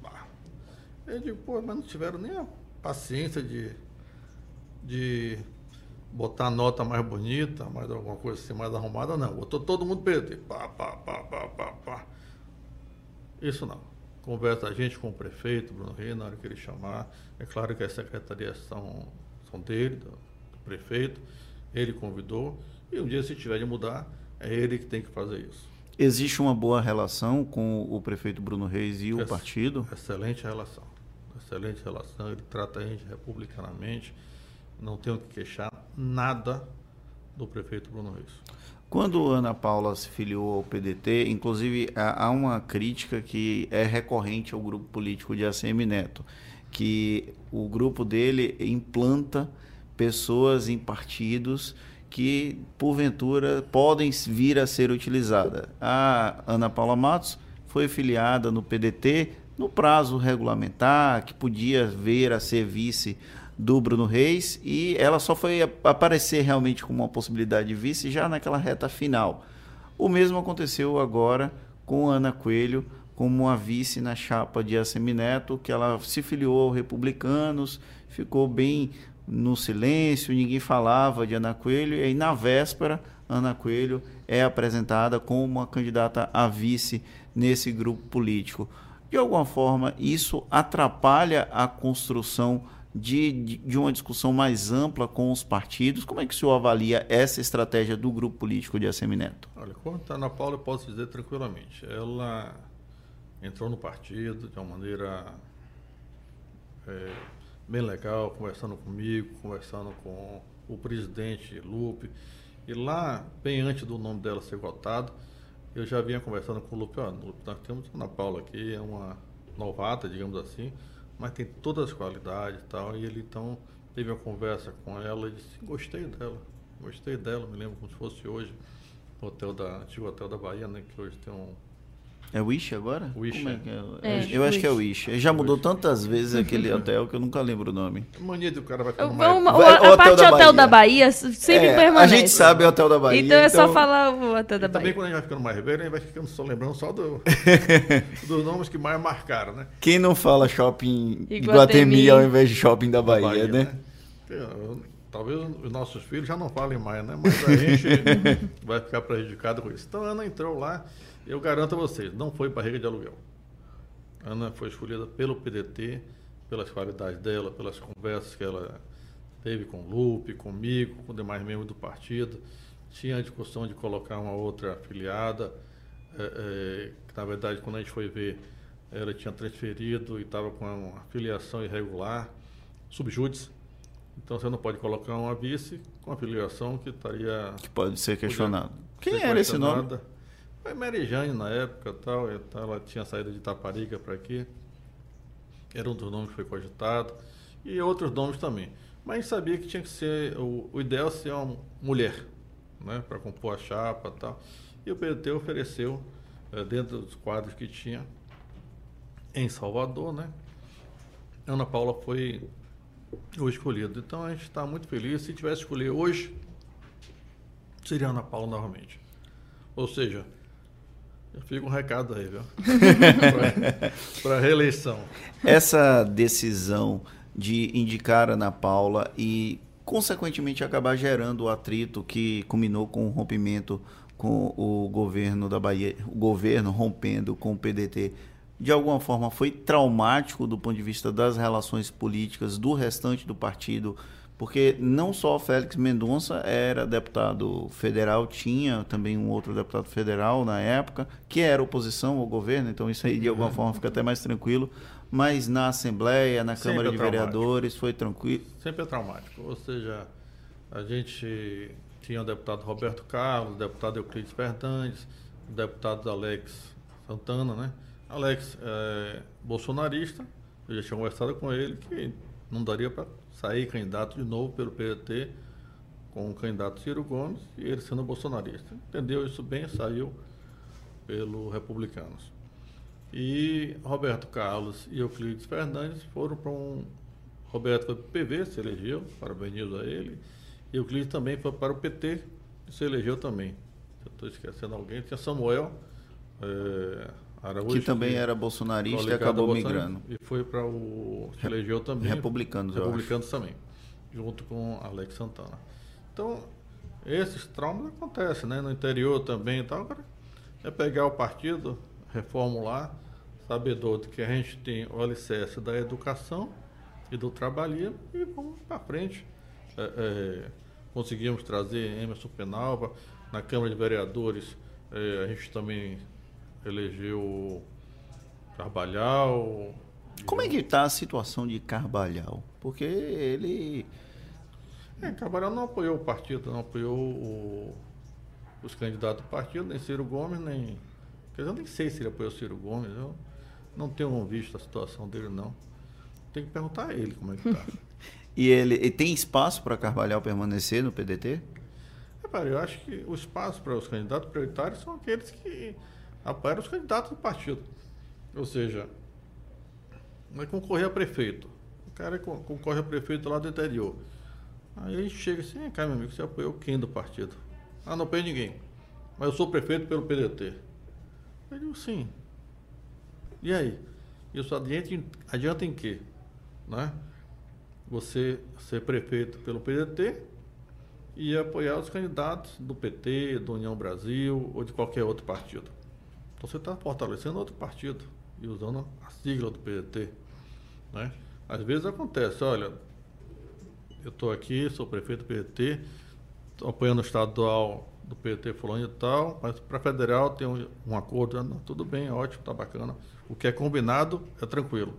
Eu digo, pô, mas não tiveram nem a paciência de, de botar a nota mais bonita, mais alguma coisa assim, mais arrumada, não. Botou todo mundo PT. Pá, pá, pá, pá, pá, pá. Isso não. Conversa a gente com o prefeito, Bruno Reis, na hora que ele chamar. É claro que as secretarias são, são dele, do, do prefeito. Ele convidou. E um dia, se tiver de mudar, é ele que tem que fazer isso. Existe uma boa relação com o prefeito Bruno Reis e o Ex partido? Excelente relação. Excelente relação. Ele trata a gente republicanamente não tenho que queixar nada do prefeito Bruno Reis. Quando Ana Paula se filiou ao PDT, inclusive há uma crítica que é recorrente ao grupo político de ACM Neto, que o grupo dele implanta pessoas em partidos que, porventura, podem vir a ser utilizadas. A Ana Paula Matos foi filiada no PDT no prazo regulamentar, que podia vir a ser vice do Bruno Reis, e ela só foi aparecer realmente como uma possibilidade de vice já naquela reta final. O mesmo aconteceu agora com Ana Coelho como a vice na chapa de Assemineto, que ela se filiou aos republicanos, ficou bem no silêncio, ninguém falava de Ana Coelho, e aí na véspera, Ana Coelho é apresentada como uma candidata a vice nesse grupo político. De alguma forma, isso atrapalha a construção de, de, uma discussão mais ampla com os partidos. Como é que o senhor avalia essa estratégia do grupo político de Assemineto? Olha, quanto a Ana Paula, eu posso dizer tranquilamente. Ela entrou no partido de uma maneira é, bem legal, conversando comigo, conversando com o presidente Lupe. E lá, bem antes do nome dela ser votado, eu já vinha conversando com o Lupe, ó, nós temos a Ana Paula aqui, é uma novata, digamos assim, mas tem todas as qualidades e tal. E ele então teve uma conversa com ela e disse, gostei dela, gostei dela, me lembro como se fosse hoje, no hotel da, antigo hotel da Bahia, né? Que hoje tem um é Wish agora? Wish. É é? É, eu acho que é Wish. Já mudou Wish. tantas vezes aquele hotel que eu nunca lembro o nome. Mania do cara vai ficar uma, uma, o, A parte hotel, hotel da Bahia sempre é, permanece. A gente sabe o Hotel da Bahia. Então é então... só falar o Hotel da Bahia. Também quando a gente vai ficando mais velho, a gente vai ficando só lembrando só do, dos nomes que mais marcaram, né? Quem não fala shopping Iguatemi, Iguatemi ao invés de shopping da Bahia, Bahia né? né? Talvez os nossos filhos já não falem mais, né? Mas a gente vai ficar prejudicado com isso. Então a Ana entrou lá eu garanto a vocês, não foi barriga de aluguel. Ana foi escolhida pelo PDT, pelas qualidades dela, pelas conversas que ela teve com o Lupe, comigo, com demais membros do partido. Tinha a discussão de colocar uma outra afiliada, é, é, que na verdade quando a gente foi ver, ela tinha transferido e estava com uma filiação irregular, subjúdice. Então você não pode colocar uma vice com a filiação que estaria. Que pode ser questionado. Quem era esse nome? Foi Mary Jane na época tal, ela tinha saído de Itaparica para aqui. Era um dos nomes que foi cogitado. E outros nomes também. Mas a gente sabia que tinha que ser, o, o ideal ser uma mulher, né? Para compor a chapa tal. E o PDT ofereceu, é, dentro dos quadros que tinha, em Salvador, né? Ana Paula foi o escolhido. Então a gente está muito feliz. Se tivesse escolher hoje, seria Ana Paula novamente. Ou seja, Fica um recado aí, viu? Para a reeleição. Essa decisão de indicar Ana Paula e, consequentemente, acabar gerando o atrito que culminou com o rompimento com o governo da Bahia, o governo rompendo com o PDT, de alguma forma foi traumático do ponto de vista das relações políticas do restante do partido porque não só o Félix Mendonça era deputado federal, tinha também um outro deputado federal na época, que era oposição ao governo, então isso aí de alguma uhum. forma fica até mais tranquilo, mas na Assembleia, na Sempre Câmara é de Vereadores, foi tranquilo. Sempre é traumático, ou seja, a gente tinha o deputado Roberto Carlos, o deputado Euclides Fernandes, o deputado Alex Santana, né? Alex é bolsonarista, eu já tinha conversado com ele que não daria para sair candidato de novo pelo PDT com o candidato Ciro Gomes e ele sendo bolsonarista. Entendeu isso bem, saiu pelo Republicanos. E Roberto Carlos e Euclides Fernandes foram para um. Roberto foi para o PV, se elegeu, parabenizo a ele. E Euclides também foi para o PT, se elegeu também. estou esquecendo alguém, tinha Samuel. É, Araújo, que também era bolsonarista e acabou migrando. E foi para o. Se elegeu também. Republicanos, Republicanos também. Junto com Alex Santana. Então, esses traumas acontecem, né? No interior também e tal. Agora, é pegar o partido, reformular, sabedor de que a gente tem o alicerce da educação e do trabalho e vamos para frente. É, é, conseguimos trazer Emerson Penalva na Câmara de Vereadores. É, a gente também elegeu Carvalhal. Como é que está a situação de Carvalhal? Porque ele. É, Carvalhal não apoiou o partido, não apoiou o, os candidatos do partido, nem Ciro Gomes, nem. Quer dizer, eu nem sei se ele apoiou Ciro Gomes, eu não tenho visto a situação dele, não. Tem que perguntar a ele como é que está. E ele, ele tem espaço para Carvalhal permanecer no PDT? Repare, eu acho que o espaço para os candidatos prioritários são aqueles que apoiam os candidatos do partido. Ou seja, vai concorrer a prefeito. O cara concorre a prefeito lá do interior. Aí gente chega assim, cara, meu amigo, você apoiou quem do partido? Ah, não apoio ninguém. Mas eu sou prefeito pelo PDT. Eu digo, sim. E aí? Isso adianta, adianta em quê? Né? Você ser prefeito pelo PDT e apoiar os candidatos do PT, do União Brasil ou de qualquer outro partido. Então você está fortalecendo outro partido e usando a sigla do PDT. Né? Às vezes acontece, olha, eu estou aqui, sou prefeito do PDT, estou apoiando o estadual do PT fulano e tal, mas para federal tem um, um acordo, não, tudo bem, ótimo, tá bacana. O que é combinado é tranquilo.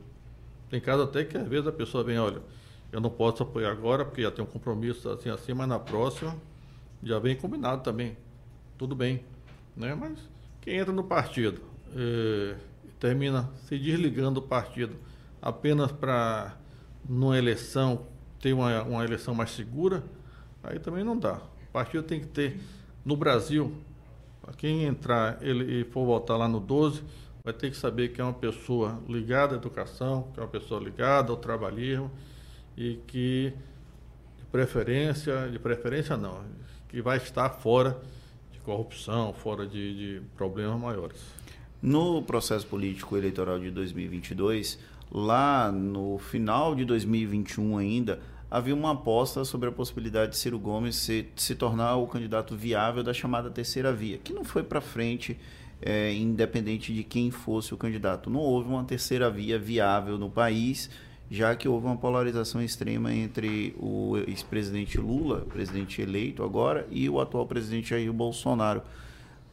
Tem caso até que às vezes a pessoa vem, olha, eu não posso apoiar agora porque já tem um compromisso assim assim, mas na próxima já vem combinado também. Tudo bem. Né? Mas quem entra no partido e termina se desligando do partido apenas para, numa eleição, ter uma, uma eleição mais segura, aí também não dá. O partido tem que ter, no Brasil, quem entrar ele, e for votar lá no 12, vai ter que saber que é uma pessoa ligada à educação, que é uma pessoa ligada ao trabalhismo e que de preferência, de preferência não, que vai estar fora corrupção, fora de, de problemas maiores. No processo político eleitoral de 2022, lá no final de 2021 ainda, havia uma aposta sobre a possibilidade de Ciro Gomes se, se tornar o candidato viável da chamada terceira via, que não foi para frente é, independente de quem fosse o candidato. Não houve uma terceira via viável no país, já que houve uma polarização extrema entre o ex-presidente Lula, presidente eleito agora, e o atual presidente Jair Bolsonaro.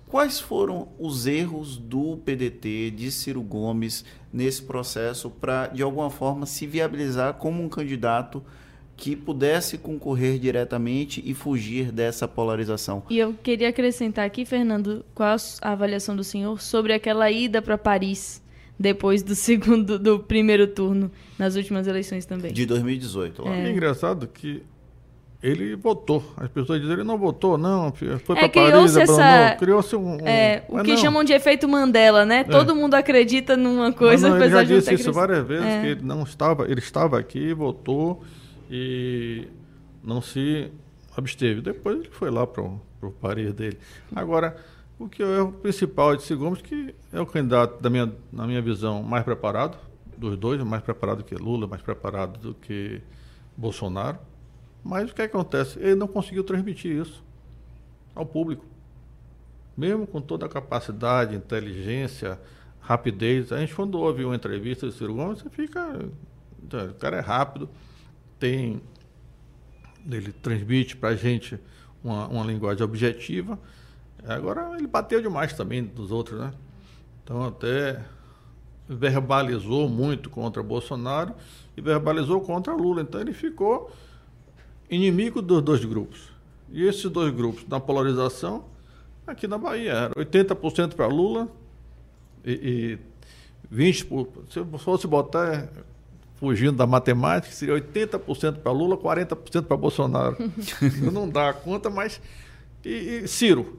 Quais foram os erros do PDT, de Ciro Gomes, nesse processo para, de alguma forma, se viabilizar como um candidato que pudesse concorrer diretamente e fugir dessa polarização. E eu queria acrescentar aqui, Fernando, qual a avaliação do senhor sobre aquela ida para Paris depois do segundo, do primeiro turno nas últimas eleições também? De 2018. Lá. É. é engraçado que ele votou. As pessoas dizem ele não votou, não, foi é, para Paris, essa, criou-se um, um, é, o que não. chamam de efeito Mandela, né? É. Todo mundo acredita numa coisa, mas não, ele já disse isso várias vezes é. que ele não estava, ele estava aqui, votou e não se absteve. Depois ele foi lá para o parir dele. Agora, o que é o erro principal de Ciro Gomes, que é o candidato, da minha, na minha visão, mais preparado, dos dois, mais preparado que Lula, mais preparado do que Bolsonaro. Mas o que acontece? Ele não conseguiu transmitir isso ao público. Mesmo com toda a capacidade, inteligência, rapidez. A gente, quando ouve uma entrevista de Ciro Gomes, você fica. O cara é rápido, tem, ele transmite para a gente uma, uma linguagem objetiva. Agora ele bateu demais também dos outros, né? Então até verbalizou muito contra Bolsonaro e verbalizou contra Lula. Então ele ficou inimigo dos dois grupos. E esses dois grupos, na polarização, aqui na Bahia, era 80% para Lula e, e 20%. Se fosse botar fugindo da matemática, seria 80% para Lula, 40% para Bolsonaro. não dá conta, mas. E, e, Ciro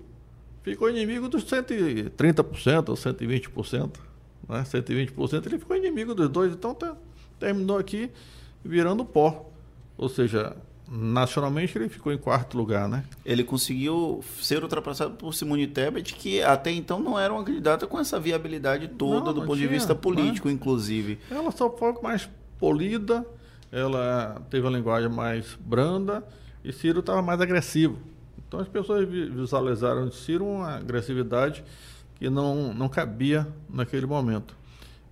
ficou inimigo dos 130% ou 120%. Né? 120% ele ficou inimigo dos dois, então tá, terminou aqui virando pó. Ou seja, nacionalmente ele ficou em quarto lugar, né? Ele conseguiu ser ultrapassado por Simone Tebet, que até então não era uma candidata com essa viabilidade toda não, do não ponto tinha, de vista político, né? inclusive. Ela só foi mais polida, ela teve a linguagem mais branda e Ciro estava mais agressivo. Então as pessoas visualizaram de Ciro uma agressividade que não, não cabia naquele momento.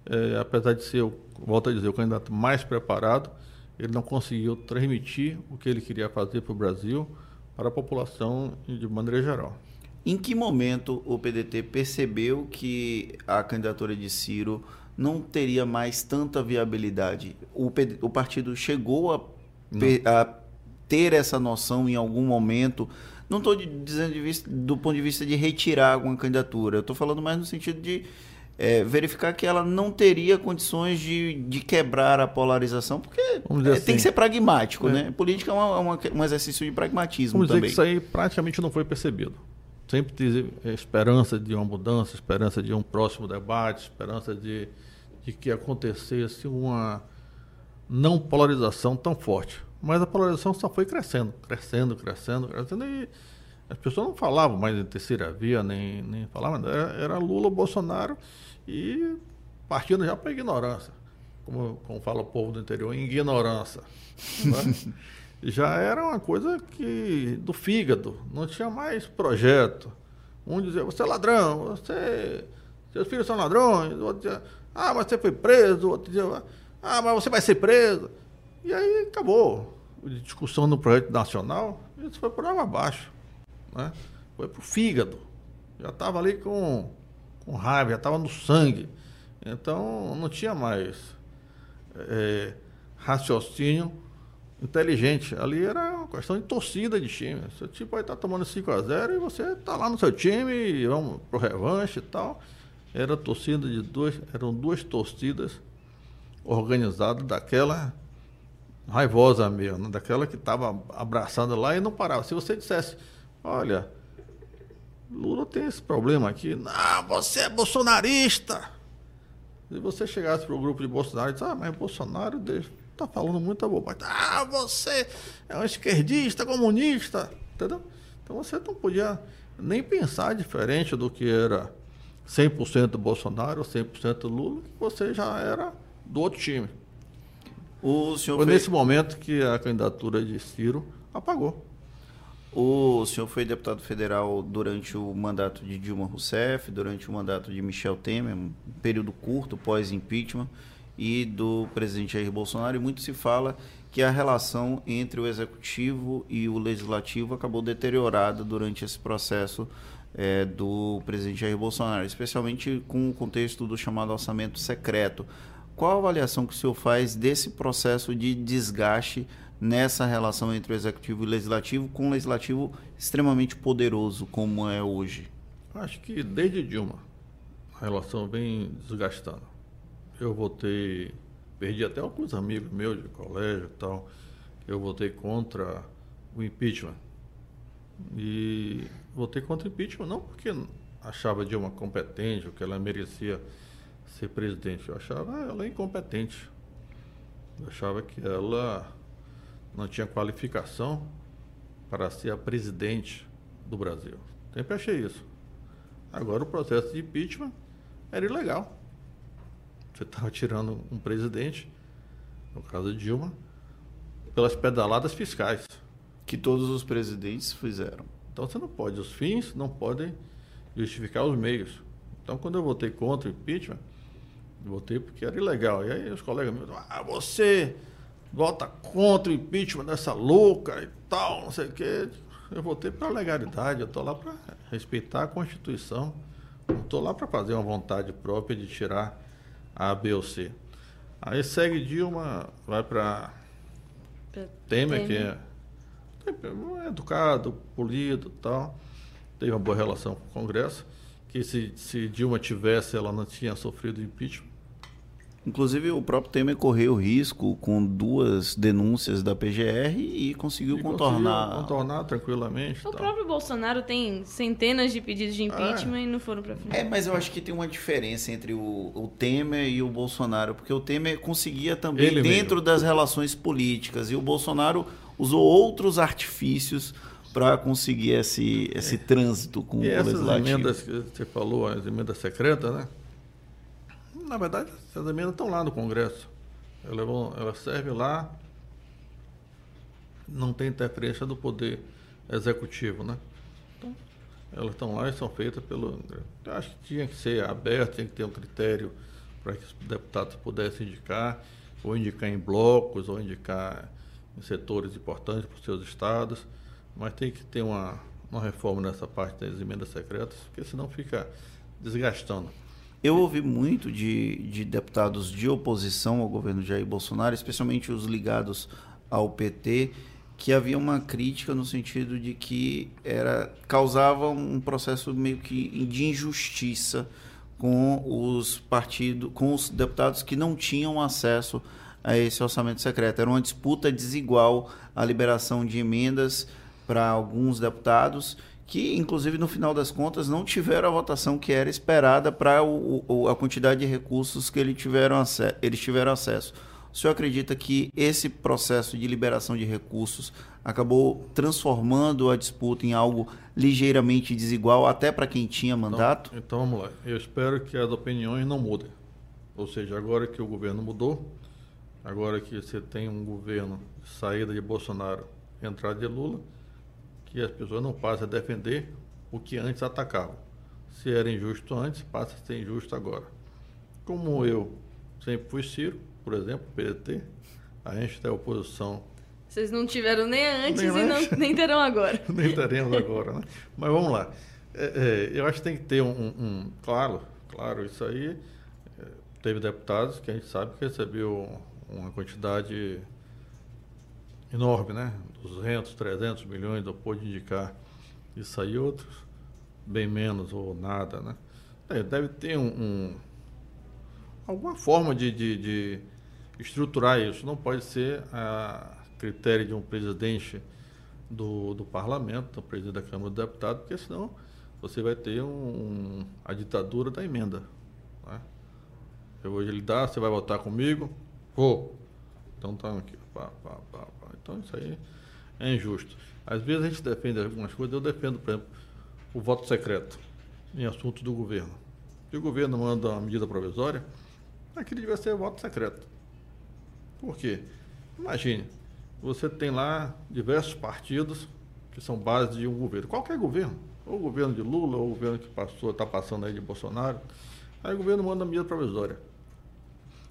É, apesar de ser, volto a dizer, o candidato mais preparado, ele não conseguiu transmitir o que ele queria fazer para o Brasil, para a população de maneira geral. Em que momento o PDT percebeu que a candidatura de Ciro não teria mais tanta viabilidade. O, o partido chegou a, a, ter essa noção em algum momento. Não estou dizendo vista, do ponto de vista de retirar alguma candidatura. Eu estou falando mais no sentido de é, verificar que ela não teria condições de, de quebrar a polarização, porque é, dizer tem que assim. ser pragmático, É. né? Política é uma- uma- um exercício de pragmatismo Vamos dizer também. que isso aí praticamente não foi percebido. Sempre teve eh, esperança de uma mudança, esperança de um próximo debate, esperança de, de que acontecesse uma não polarização tão forte. Mas a polarização só foi crescendo, crescendo, crescendo, crescendo e as pessoas não falavam mais em terceira via, nem, nem falavam, era, era Lula Bolsonaro e partindo já para a ignorância. Como, como fala o povo do interior, ignorância. né? já era uma coisa que do fígado, não tinha mais projeto. Um dizia, você é ladrão, você. Seus filhos são ladrões, o outro dizia, ah, mas você foi preso, o outro dizia, ah, mas você vai ser preso. E aí acabou. A discussão no projeto nacional, isso foi por água abaixo. Né? Foi pro fígado. Já estava ali com, com raiva, já estava no sangue. Então não tinha mais eh, raciocínio inteligente. Ali era uma questão de torcida de time. Seu time pode estar tomando 5 a 0 e você está lá no seu time vamos pro revanche e tal. Era torcida de duas, eram duas torcidas organizadas daquela raivosa mesmo, né? daquela que estava abraçada lá e não parava. Se você dissesse, olha, Lula tem esse problema aqui, não, você é bolsonarista. Se você chegasse para o grupo de Bolsonaro e disse, ah, mas Bolsonaro está falando muita bobagem. Ah, você é um esquerdista, comunista. Entendeu? Então você não podia nem pensar diferente do que era 100% Bolsonaro, 100% Lula, você já era do outro time. O senhor Foi foi, nesse momento que a candidatura de Ciro apagou. o senhor foi deputado federal durante o mandato de Dilma Rousseff, durante o mandato de Michel Temer, um período curto pós-impeachment, e do presidente Jair Bolsonaro, e muito se fala que a relação entre o executivo e o legislativo acabou deteriorada durante esse processo eh, do presidente Jair Bolsonaro, especialmente com o contexto do chamado orçamento secreto. Qual a avaliação que o senhor faz desse processo de desgaste nessa relação entre o executivo e o legislativo, com um legislativo extremamente poderoso como é hoje? Acho que desde Dilma a relação vem desgastando. Eu votei, perdi até alguns amigos meus de colégio e tal. Eu votei contra o impeachment. E votei contra o impeachment não porque achava Dilma competente, ou que ela merecia ser presidente. Eu achava ela incompetente. Eu achava que ela não tinha qualificação para ser a presidente do Brasil. Sempre achei isso. Agora o processo de impeachment era ilegal. Você estava tirando um presidente, no caso de Dilma, pelas pedaladas fiscais. Que todos os presidentes fizeram. Então você não pode, os fins não podem justificar os meios. Então quando eu votei contra o impeachment, votei porque era ilegal. E aí os colegas meus, ah, você vota contra o impeachment dessa louca e tal, não sei o quê. Eu votei pela legalidade, eu estou lá para respeitar a Constituição. Não estou lá para fazer uma vontade própria de tirar A, B ou C. Aí segue Dilma, vai para Temer, que é, é educado, polido e tal. Teve uma boa relação com o Congresso. Que se, se Dilma tivesse, ela não tinha sofrido impeachment. Inclusive, o próprio Temer correu risco com duas denúncias da PGR e conseguiu E contornar. conseguiu contornar tranquilamente. O tal. próprio Bolsonaro tem centenas de pedidos de impeachment É. e não foram pra frente. É, mas eu acho que tem uma diferença entre o, o Temer e o Bolsonaro, porque o Temer conseguia também Ele dentro mesmo. das relações políticas e o Bolsonaro usou outros artifícios para conseguir esse, esse trânsito com E o essas legislativo. emendas que você falou, as emendas secretas, né? Na verdade, essas emendas estão lá no Congresso. Elas, vão, elas servem lá, não tem interferência do poder executivo, né? Então, elas estão lá e são feitas pelo. Eu acho que tinha que ser aberto, tinha que ter um critério para que os deputados pudessem indicar, ou indicar em blocos, ou indicar em setores importantes para os seus estados, mas tem que ter uma, uma reforma nessa parte das emendas secretas, porque senão fica desgastando. Eu ouvi muito de, de deputados de oposição ao governo Jair Bolsonaro, especialmente os ligados ao PT, que havia uma crítica no sentido de que era causava um processo meio que de injustiça com os partidos, com os deputados que não tinham acesso a esse orçamento secreto. Era uma disputa desigual a liberação de emendas para alguns deputados que, inclusive, no final das contas, não tiveram a votação que era esperada para a quantidade de recursos que eles tiveram, eles tiveram acesso. O senhor acredita que esse processo de liberação de recursos acabou transformando a disputa em algo ligeiramente desigual, até para quem tinha então, mandato? Então, então, vamos lá. Eu espero que as opiniões não mudem. Ou seja, agora que o governo mudou, agora que você tem um governo saída de Bolsonaro, entrada de Lula, que as pessoas não passem a defender o que antes atacavam. Se era injusto antes, passa a ser injusto agora. Como eu sempre fui Ciro, por exemplo, PDT, a gente tem a oposição. Vocês não tiveram nem antes nem e não, nem terão agora. nem teremos agora, né? Mas vamos lá. É, é, eu acho que tem que ter um, um, Claro, claro, isso aí. É, teve deputados que a gente sabe que recebeu uma quantidade enorme, né? 200, 300 milhões, não pôde indicar isso aí, outros bem menos ou nada, né? É, deve ter um, um alguma forma de, de, de, estruturar isso. Não pode ser a critério de um presidente do, do parlamento, do presidente da Câmara dos Deputados, porque senão você vai ter um, a ditadura da emenda. Né? Eu vou lhe dar, você vai votar comigo? Vou. Então tá aqui. Pá, pá, pá, então isso aí é injusto. Às vezes a gente defende algumas coisas, eu defendo, por exemplo, o voto secreto em assuntos do governo. Se o governo manda uma medida provisória, aquele devia ser voto secreto. Por quê? Imagine, você tem lá diversos partidos que são base de um governo, qualquer governo, ou o governo de Lula, ou o governo que passou, está passando aí de Bolsonaro, aí o governo manda uma medida provisória.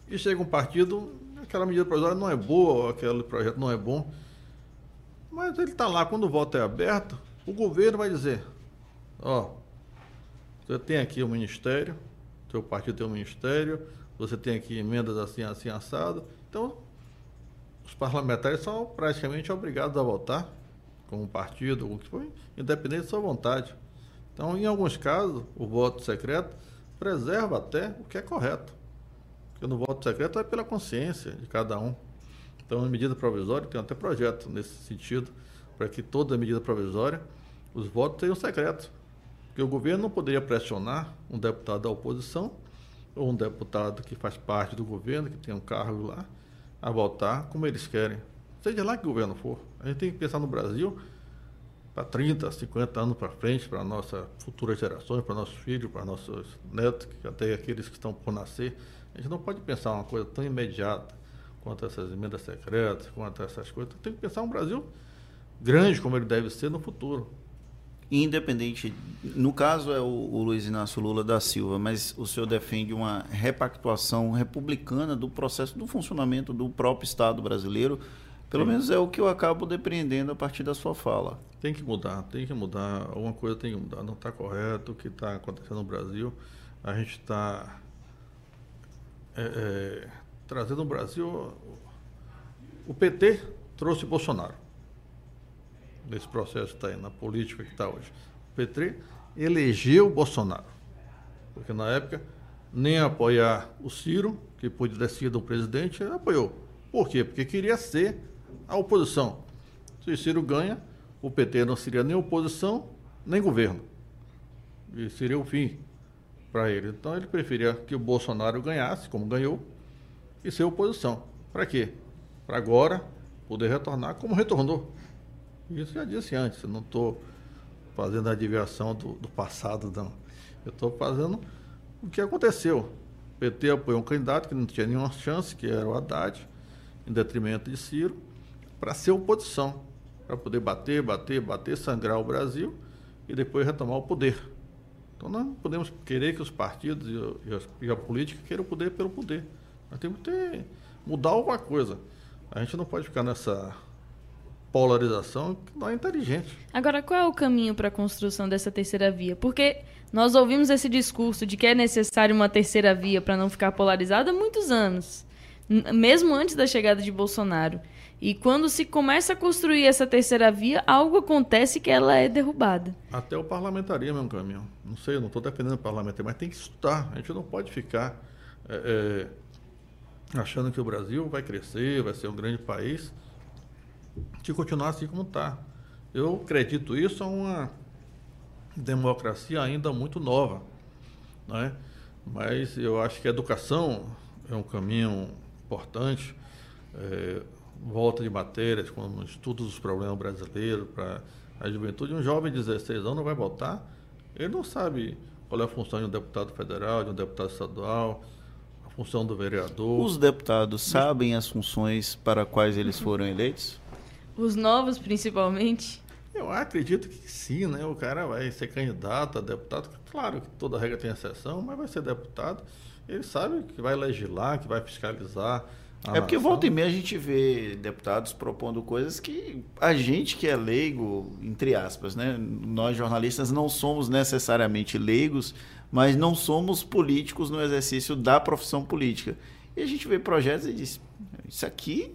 E chega um partido, aquela medida provisória não é boa, aquele projeto não é bom. Mas ele está lá, quando o voto é aberto, o governo vai dizer, ó, você tem aqui o ministério, seu partido tem um ministério, você tem aqui emendas assim, assim, assado. Então, os parlamentares são praticamente obrigados a votar com um partido, o que foi, independente de sua vontade. Então, em alguns casos, o voto secreto preserva até o que é correto. Porque no voto secreto é pela consciência de cada um. Então, a medida provisória tem até projeto nesse sentido, para que toda medida provisória, os votos sejam secretos. Porque o governo não poderia pressionar um deputado da oposição ou um deputado que faz parte do governo, que tem um cargo lá, a votar como eles querem. Seja lá que governo for. A gente tem que pensar no Brasil para 30, 50 anos para frente, para nossas futuras gerações, para nossos filhos, para nossos netos, até aqueles que estão por nascer. A gente não pode pensar uma coisa tão imediata quanto essas emendas secretas, quanto essas coisas. Tem que pensar um Brasil grande como ele deve ser no futuro. Independente, no caso é o, o, Luiz Inácio Lula da Silva, mas o senhor defende uma repactuação republicana do processo do funcionamento do próprio Estado brasileiro. Pelo Sim. menos é o que eu acabo depreendendo a partir da sua fala. Tem que mudar, tem que mudar. Alguma coisa tem que mudar. Não está correto o que está acontecendo no Brasil. A gente está é, é, trazendo o Brasil. O PT trouxe Bolsonaro. Nesse processo que está aí, na política que está hoje. O PT elegeu Bolsonaro. Porque na época, nem apoiar o Ciro, que pôde ter sido o presidente, ele apoiou. Por quê? Porque queria ser a oposição. Se o Ciro ganha, o PT não seria nem oposição, nem governo. E seria o fim para ele. Então ele preferia que o Bolsonaro ganhasse, como ganhou, e ser oposição. Para quê? Para agora poder retornar como retornou. Isso já disse antes, eu não estou fazendo a adivinhação do, do passado, não. Eu estou fazendo o que aconteceu. O PT apoiou um candidato que não tinha nenhuma chance, que era o Haddad, em detrimento de Ciro, para ser oposição, para poder bater, bater, bater, sangrar o Brasil e depois retomar o poder. Então não podemos querer que os partidos e a, e a política queiram o poder pelo poder. Nós temos que ter, mudar alguma coisa. A gente não pode ficar nessa polarização que não é inteligente. Agora, qual é o caminho para a construção dessa terceira via? Porque nós ouvimos esse discurso de que é necessário uma terceira via para não ficar polarizada há muitos anos, mesmo antes da chegada de Bolsonaro. E quando se começa a construir essa terceira via, algo acontece que ela é derrubada. Até o parlamentarismo é um caminho. Não sei, eu não estou defendendo o parlamentarismo, mas tem que estudar. A gente não pode ficar é, é, achando que o Brasil vai crescer, vai ser um grande país, se continuar assim como está. Eu acredito isso a uma democracia ainda muito nova. Né? Mas eu acho que a educação é um caminho importante. É, volta de matérias, como estudos dos problemas brasileiros para a juventude. Um jovem de 16 anos vai votar, ele não sabe qual é a função de um deputado federal, de um deputado estadual, função do vereador. Os deputados sabem as funções para quais eles foram eleitos? Os novos, principalmente? Eu acredito que sim, né? O cara vai ser candidato a deputado. Claro que toda regra tem exceção, mas vai ser deputado. Ele sabe que vai legislar, que vai fiscalizar, é porque volta e meia a gente vê deputados propondo coisas que a gente que é leigo, entre aspas, né? Nós jornalistas não somos necessariamente leigos, mas não somos políticos no exercício da profissão política. E a gente vê projetos e diz: isso aqui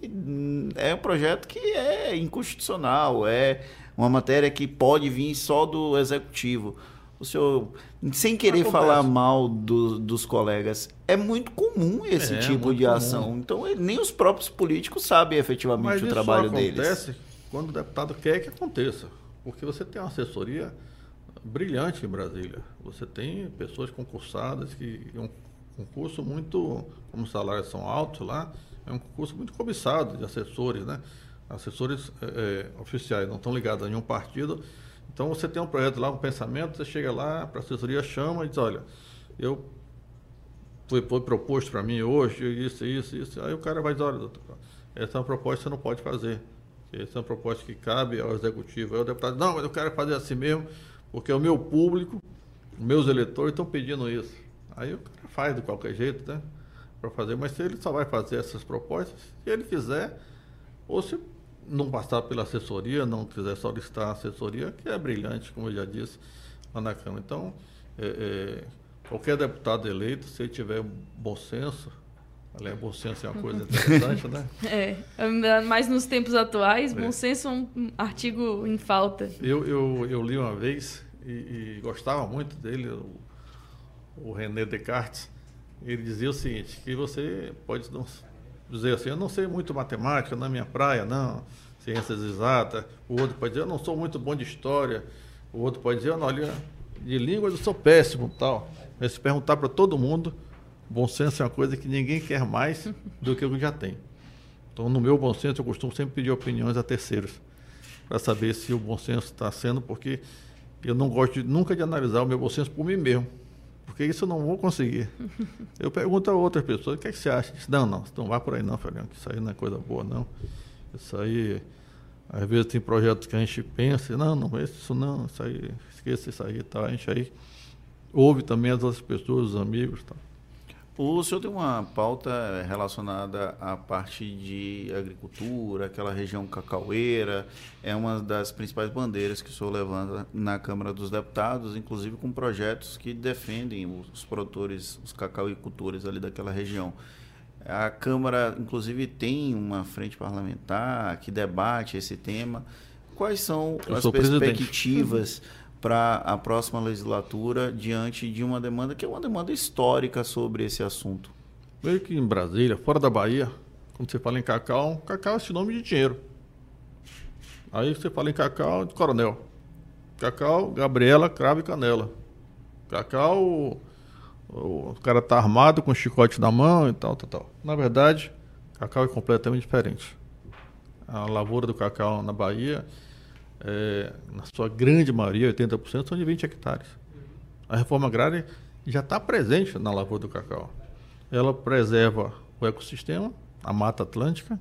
é um projeto que é inconstitucional, é uma matéria que pode vir só do executivo o senhor, sem querer falar mal do, dos colegas, é muito comum esse é, tipo de ação. Comum. Então, ele, nem os próprios políticos sabem efetivamente Mas o trabalho deles. Mas acontece quando o deputado quer que aconteça. Porque você tem uma assessoria brilhante em Brasília. Você tem pessoas concursadas que é um concurso muito, como os salários são altos lá, é um concurso muito cobiçado de assessores, né? Assessores é, é, oficiais, não estão ligados a nenhum partido, então você tem um projeto lá, um pensamento, você chega lá, a assessoria chama e diz, olha, eu foi, foi proposto para mim hoje, isso, isso, isso. Aí o cara vai dizer, olha, doutor, essa é uma proposta que você não pode fazer. Essa é uma proposta que cabe ao executivo. Aí o deputado, não, mas eu quero fazer assim mesmo, porque é o meu público, meus eleitores estão pedindo isso. Aí o cara faz de qualquer jeito, né? Para fazer, mas ele só vai fazer essas propostas, se ele quiser, ou se não passar pela assessoria, não quiser solicitar a assessoria, que é brilhante, como eu já disse, lá na Câmara. Então, é, é, qualquer deputado eleito, se ele tiver bom senso, Aliás, bom senso é uma coisa interessante, né? É, mas nos tempos atuais, bom é. senso é um artigo em falta. Eu, eu, eu li uma vez e, e gostava muito dele, o, o René Descartes. Ele dizia o seguinte, que você pode não dizer assim, eu não sei muito matemática, na é minha praia, não, ciências exatas. O outro pode dizer, eu não sou muito bom de história. O outro pode dizer, não, olha, de línguas eu sou péssimo tal. Mas se perguntar para todo mundo, bom senso é uma coisa que ninguém quer mais do que o que já tem. Então, no meu bom senso, eu costumo sempre pedir opiniões a terceiros para saber se o bom senso está sendo, porque eu não gosto de, nunca de analisar o meu bom senso por mim mesmo porque isso eu não vou conseguir. Eu pergunto a outras pessoas, o que, é que você acha? Diz, não, não, não vai por aí não, Fabiano, que isso aí não é coisa boa, não. Isso aí, às vezes tem projetos que a gente pensa, não, não, isso não, isso aí, esqueça isso aí e tal. A gente aí ouve também as outras pessoas, os amigos e tal. O senhor tem uma pauta relacionada à parte de agricultura, aquela região cacaueira, é uma das principais bandeiras que o senhor levanta na Câmara dos Deputados, inclusive com projetos que defendem os produtores, os cacauicultores ali daquela região. A Câmara, inclusive, tem uma frente parlamentar que debate esse tema. Quais são Eu as perspectivas? Presidente para a próxima legislatura diante de uma demanda que é uma demanda histórica sobre esse assunto? Veja que em Brasília, fora da Bahia, quando você fala em cacau, cacau é sinônimo de dinheiro. Aí você fala em cacau de coronel. Cacau, Gabriela, cravo e canela. Cacau, o, o cara tá armado com chicote na mão e tal, tal, tal. Na verdade, cacau é completamente diferente. A lavoura do cacau na Bahia é, na sua grande maioria, 80%, são de 20 hectares. A reforma agrária já está presente na lavoura do cacau. Ela preserva o ecossistema, a Mata Atlântica.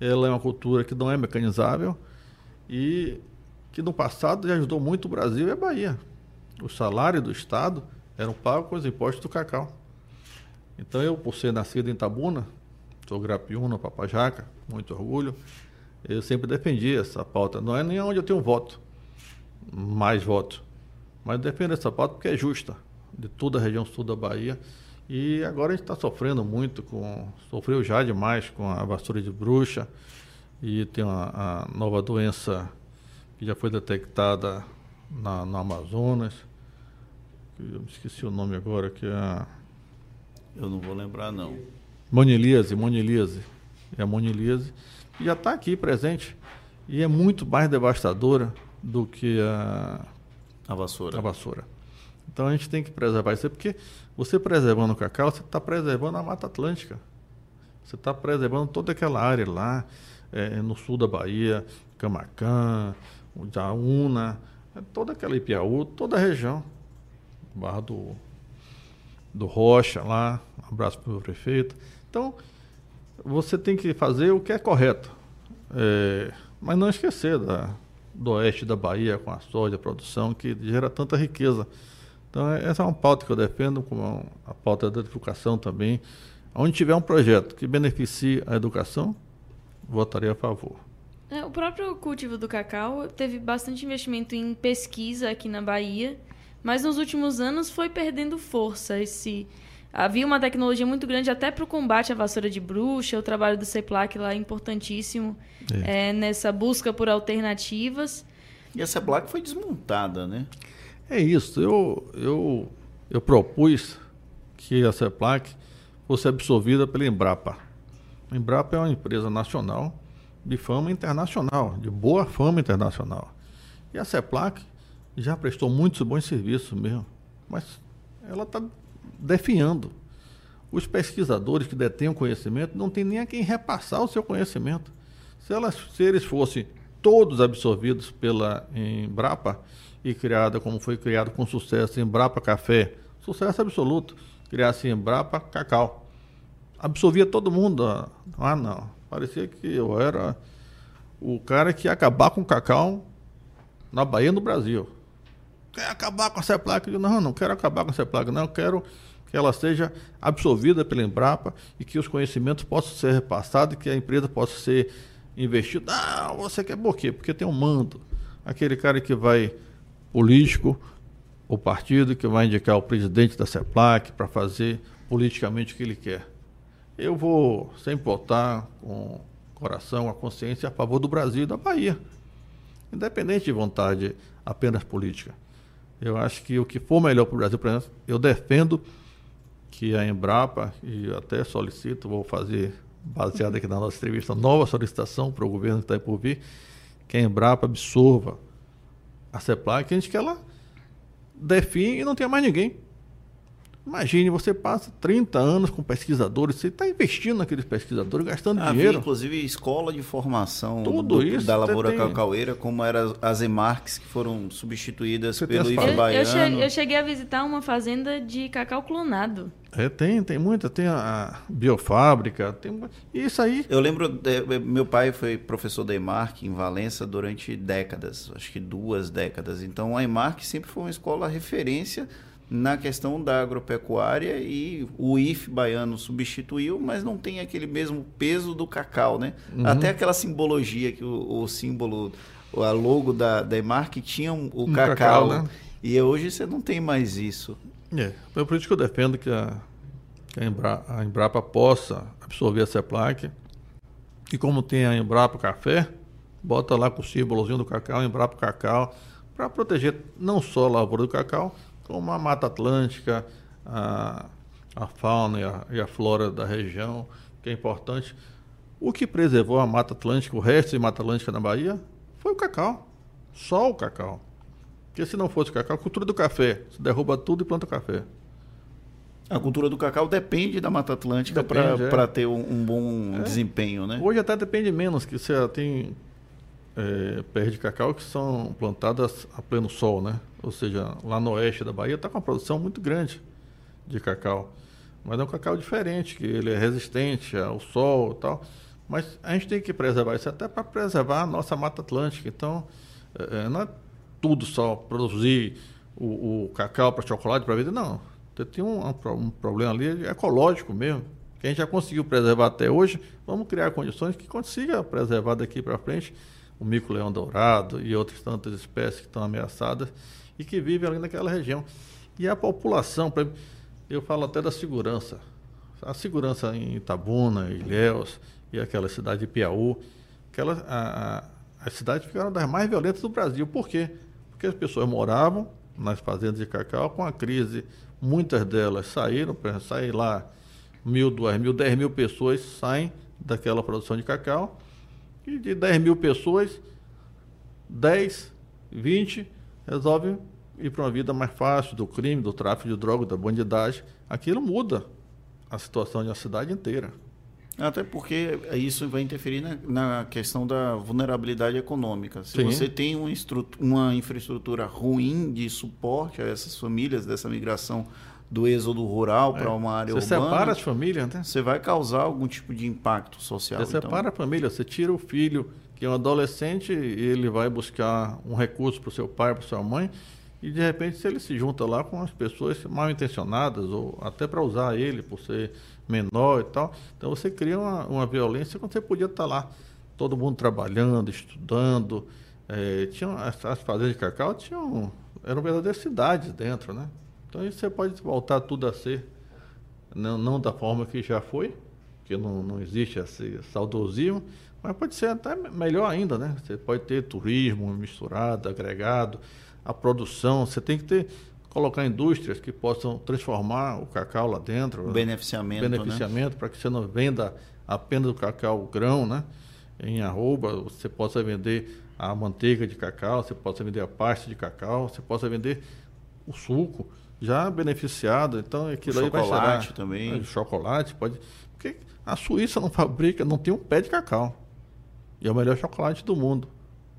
Ela é uma cultura que não é mecanizável e que no passado já ajudou muito o Brasil e a Bahia. O salário do Estado eram pagos com os impostos do cacau. Então eu, por ser nascido em Tabuna, sou grapiúna, papajaca, muito orgulho, eu sempre defendi essa pauta. Não é nem onde eu tenho voto, mais voto. Mas defendo essa pauta porque é justa, de toda a região sul da Bahia. E agora a gente está sofrendo muito com. Sofreu já demais com a vassoura de bruxa. e tem uma, a nova doença que já foi detectada na, no Amazonas. Eu esqueci o nome agora, que é a. Eu não vou lembrar, não. Monilíase, monilíase. É a monilíase. Que já está aqui presente. E é muito mais devastadora do que a, a vassoura. A vassoura. Então a gente tem que preservar isso, porque você preservando o cacau, você está preservando a Mata Atlântica. Você está preservando toda aquela área lá, é, no sul da Bahia, Camacã, Jaúna, é toda aquela Ipiaú, toda a região. Barra do, do Rocha lá, um abraço para o prefeito. Então, você tem que fazer o que é correto. É, mas não esquecer da, do oeste da Bahia com a soja, a produção, que gera tanta riqueza. Então, é, essa é uma pauta que eu defendo, como a pauta da educação também. Onde tiver um projeto que beneficie a educação, votaria a favor. É, o próprio cultivo do cacau teve bastante investimento em pesquisa aqui na Bahia, mas nos últimos anos foi perdendo força. Esse havia uma tecnologia muito grande até para o combate à vassoura de bruxa. O trabalho do CEPLAC lá é importantíssimo é. É, nessa busca por alternativas. E a CEPLAC foi desmontada, né? É isso. Eu, eu, eu propus que a CEPLAC fosse absorvida pela Embrapa. A Embrapa é uma empresa nacional de fama internacional, de boa fama internacional. E a CEPLAC já prestou muitos bons serviços mesmo, mas ela está definhando. Os pesquisadores que detêm o conhecimento não tem nem a quem repassar o seu conhecimento. Se, elas, se eles fossem todos absorvidos pela Embrapa e criada como foi criado com sucesso Embrapa Café, sucesso absoluto, criasse Embrapa Cacau absorvia todo mundo. Ah, não. Parecia que eu era o cara que ia acabar com o cacau na Bahia no Brasil. Quer acabar com essa placa? Não, não quero acabar com essa placa, não. Eu quero que ela seja absorvida pela Embrapa e que os conhecimentos possam ser repassados e que a empresa possa ser investida. Ah, você quer por quê? Porque tem um mando. Aquele cara que vai, político, o partido que vai indicar o presidente da CEPLAC para fazer politicamente o que ele quer eu vou sempre votar com coração, a consciência a favor do Brasil e da Bahia. Independente de vontade apenas política. Eu acho que o que for melhor para o Brasil, por exemplo, eu defendo que a Embrapa, e até solicito, vou fazer, baseado aqui na nossa entrevista, nova solicitação para o governo que está aí por vir, que a Embrapa absorva a CEPLAC, que a gente quer ela define e não tenha mais ninguém. Imagine, você passa 30 anos com pesquisadores, você está investindo naqueles pesquisadores, gastando Havia, dinheiro. inclusive, escola de formação Tudo do, isso, da lavoura tem... cacaueira, como eram as EMARCs, que foram substituídas você pelo Baiano. Eu, eu, cheguei a visitar uma fazenda de cacau clonado. É, tem, tem muita. Tem a, biofábrica, tem isso aí. Eu lembro, de, meu pai foi professor da EMARC em Valença durante décadas, acho que duas décadas. Então, a EMARC sempre foi uma escola referência na questão da agropecuária e o IF baiano substituiu, mas não tem aquele mesmo peso do cacau, né? Uhum. Até aquela simbologia que o, o, símbolo, a logo da, da Emarc tinha o um cacau, cacau né? e hoje você não tem mais isso. É, é por isso que eu defendo que a, que a, Embra, a Embrapa possa absorver essa placa e como tem a Embrapa Café, bota lá com o símbolozinho do cacau, Embrapa Cacau, para proteger não só a lavoura do cacau, como a Mata Atlântica, a, a fauna e a, e a, flora da região, que é importante. O que preservou a Mata Atlântica, o resto de Mata Atlântica na Bahia, foi o cacau. Só o cacau. Porque se não fosse o cacau, a cultura do café, se derruba tudo e planta café. A cultura do cacau depende da Mata Atlântica para é. ter um, um bom é. desempenho, né? Hoje até depende menos, que você tem é, pés de cacau que são plantadas a pleno sol, né? Ou seja, lá no oeste da Bahia está com uma produção muito grande de cacau. Mas é um cacau diferente, que ele é resistente ao sol e tal. Mas a gente tem que preservar isso até para preservar a nossa Mata Atlântica. Então, é, é, não é tudo só produzir o, o cacau para chocolate, para vender, não. Tem um, um, problema ali ecológico mesmo, que a gente já conseguiu preservar até hoje. Vamos criar condições que consiga preservar daqui para frente o mico-leão dourado e outras tantas espécies que estão ameaçadas e que vivem ali naquela região. E a população, eu falo até da segurança. A segurança em Itabuna, Ilhéus e aquela cidade de Piauí, aquela, a, a, as cidades ficaram das mais violentas do Brasil. Por quê? Porque as pessoas moravam nas fazendas de cacau com a crise. Muitas delas saíram, saem lá mil, duas mil, dez mil pessoas saem daquela produção de cacau. E de 10 mil pessoas, 10, 20 resolvem ir para uma vida mais fácil, do crime, do tráfico de drogas, da bandidagem. Aquilo muda a situação de uma cidade inteira. Até porque isso vai interferir na, na questão da vulnerabilidade econômica. Se Sim. você tem uma, uma infraestrutura ruim de suporte a essas famílias, dessa migração do êxodo rural é. para uma área você urbana. Você separa as famílias, né? Você vai causar algum tipo de impacto social. Você então. separa a família, você tira o filho, que é um adolescente, e ele vai buscar um recurso para o seu pai, para sua mãe, e de repente se ele se junta lá com as pessoas mal intencionadas, ou até para usar ele por ser menor e tal. Então você cria uma, uma violência quando você podia estar lá, todo mundo trabalhando, estudando. É, as, as fazendas de cacau tinham, eram verdadeiras cidades dentro, né? Então isso você pode voltar tudo a ser, não, não da forma que já foi, que não, não existe esse saudosismo, mas pode ser até melhor ainda, né? Você pode ter turismo misturado, agregado, a produção, você tem que ter colocar indústrias que possam transformar o cacau lá dentro. O beneficiamento. Né? Beneficiamento, né? para que você não venda apenas o cacau grão, né? Em arroba, você possa vender a manteiga de cacau, você possa vender a pasta de cacau, você possa vender o suco já beneficiado. Então, aquilo o aí chocolate vai chocolate também. É, chocolate, pode. Porque a Suíça não fabrica, não tem um pé de cacau. E é o melhor chocolate do mundo.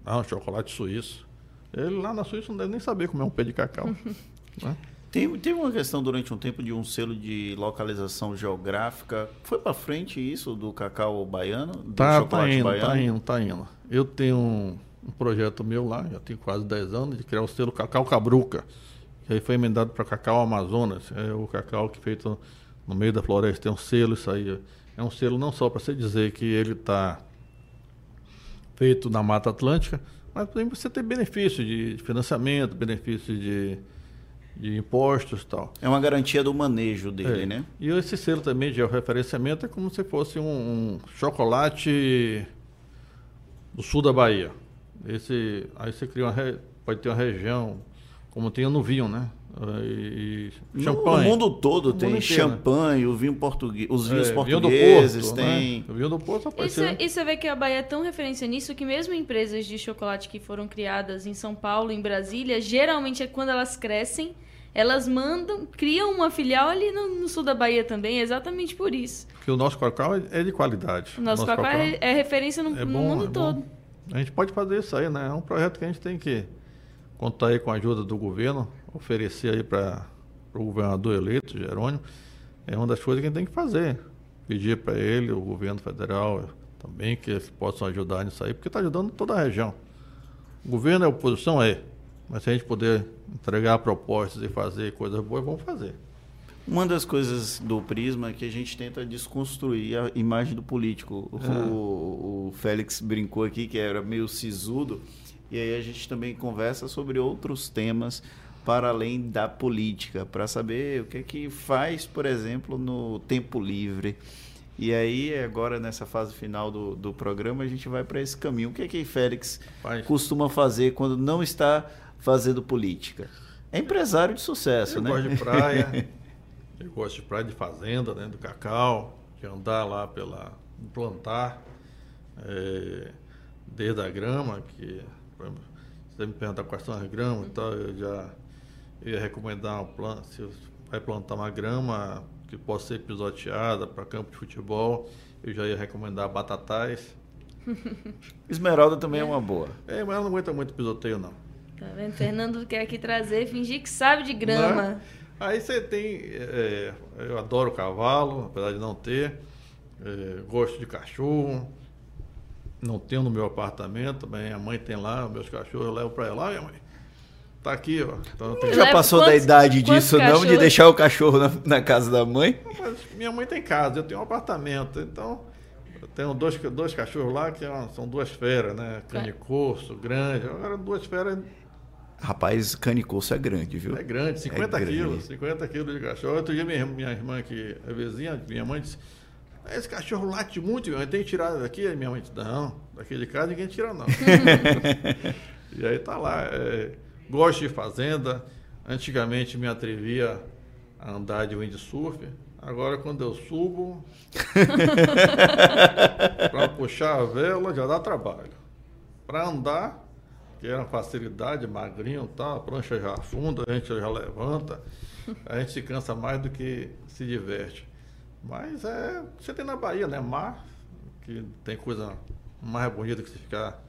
Ah, chocolate suíço. Ele lá na Suíça não deve nem saber como é um pé de cacau. né? Tem, teve uma questão durante um tempo de um selo de localização geográfica. Foi para frente isso do cacau baiano? Do tá, tá indo, tá baiano? tá indo, tá indo. Eu tenho um, um projeto meu lá, já tenho quase 10 anos, de criar o selo Cacau Cabruca que aí foi emendado para cacau Amazonas, é o cacau que é feito no meio da floresta, tem um selo, isso aí é um selo não só para você dizer que ele está feito na Mata Atlântica, mas também você ter benefício de financiamento, benefício de, de impostos e tal. É uma garantia do manejo dele, é. né? E esse selo também de referenciamento é como se fosse um, um chocolate do sul da Bahia. Esse, aí você cria uma, pode ter uma região como tem no vinho, né? E, champanhe. No mundo todo tem mundo champanhe, o vinho português, os vinhos é, portugueses Porto, tem. Né? O vinho do Porto apareceu. E você vê que a Bahia é tão referência nisso que mesmo empresas de chocolate que foram criadas em São Paulo, em Brasília, geralmente é quando elas crescem, elas mandam, criam uma filial ali no, no sul da Bahia também, exatamente por isso. Porque o nosso cacau é de qualidade. O nosso, o nosso cacau, cacau é, é, referência no, é bom, no mundo é todo. A gente pode fazer isso aí, né? É um projeto que a gente tem que contar aí com a ajuda do governo, oferecer aí para o governador eleito, Jerônimo, é uma das coisas que a gente tem que fazer. Pedir para ele, o governo federal também, que eles possam ajudar nisso aí, porque está ajudando toda a região. O governo é oposição? É. Mas se a gente puder entregar propostas e fazer coisas boas, vamos fazer. Uma das coisas do Prisma é que a gente tenta desconstruir a imagem do político. É. O, o Félix brincou aqui que era meio sisudo. E aí a gente também conversa sobre outros temas para além da política, para saber o que é que faz, por exemplo, no tempo livre. E aí, agora nessa fase final do, do programa, a gente vai para esse caminho. O que é que Félix Faz. costuma fazer quando não está fazendo política? É empresário de sucesso, eu né? Eu gosto de praia, eu gosto de praia de fazenda, né? do cacau, de andar lá pela plantar, é, desde a grama, que se você me perguntar quais são as gramas e tal, eu já ia recomendar um plano, se vai plantar uma grama que possa ser pisoteada para campo de futebol, eu já ia recomendar batatais. Esmeralda também é. é uma boa. É, mas ela não aguenta muito pisoteio, não. Tá vendo? Fernando quer aqui trazer, fingir que sabe de grama. Né? Aí você tem. É, eu adoro cavalo, apesar de não ter. É, gosto de cachorro não tenho no meu apartamento, minha mãe tem lá, meus cachorros, eu levo para ela, minha mãe. Tá aqui, ó. Então, tem... Já passou quantos, da idade disso, não? De deixar o cachorro na, na, casa da mãe? Mas minha mãe tem casa, eu tenho um apartamento. Então, eu tenho dois, dois cachorros lá que são duas feras, né? Canicorso, grande. Agora, duas feras. Rapaz, canicorso é grande, viu? É grande, 50 é quilos. Grande. 50 quilos de cachorro. Outro dia, minha, minha irmã, que é vizinha, minha mãe disse esse cachorro late muito, eu tenho que tirar daqui. Minha mãe disse, não, Daqui de casa ninguém tira, não. e aí tá lá. É, gosto de fazenda. Antigamente me atrevia a andar de windsurf. Agora, quando eu subo, para puxar a vela já dá trabalho. Para andar, que era uma facilidade, magrinho tá, a prancha já afunda, a gente já levanta, a gente se cansa mais do que se diverte. Mas é, você tem na Bahia, né? Mar, que tem coisa mais bonita que você ficar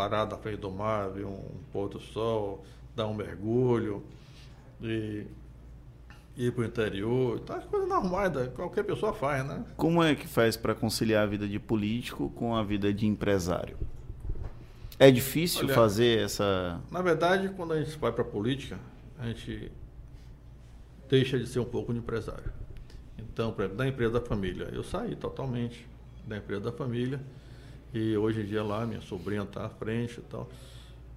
parado na frente do mar, ver um pôr do sol, dar um mergulho e ir para o interior. Então, as coisas normais, qualquer pessoa faz, né? Como é que faz para conciliar a vida de político com a vida de empresário? É difícil Olha, fazer essa. Na verdade, quando a gente vai para a política, a gente deixa de ser um pouco de empresário. Então, por exemplo, da empresa da família, eu saí totalmente da empresa da família e hoje em dia lá minha sobrinha está à frente e tal.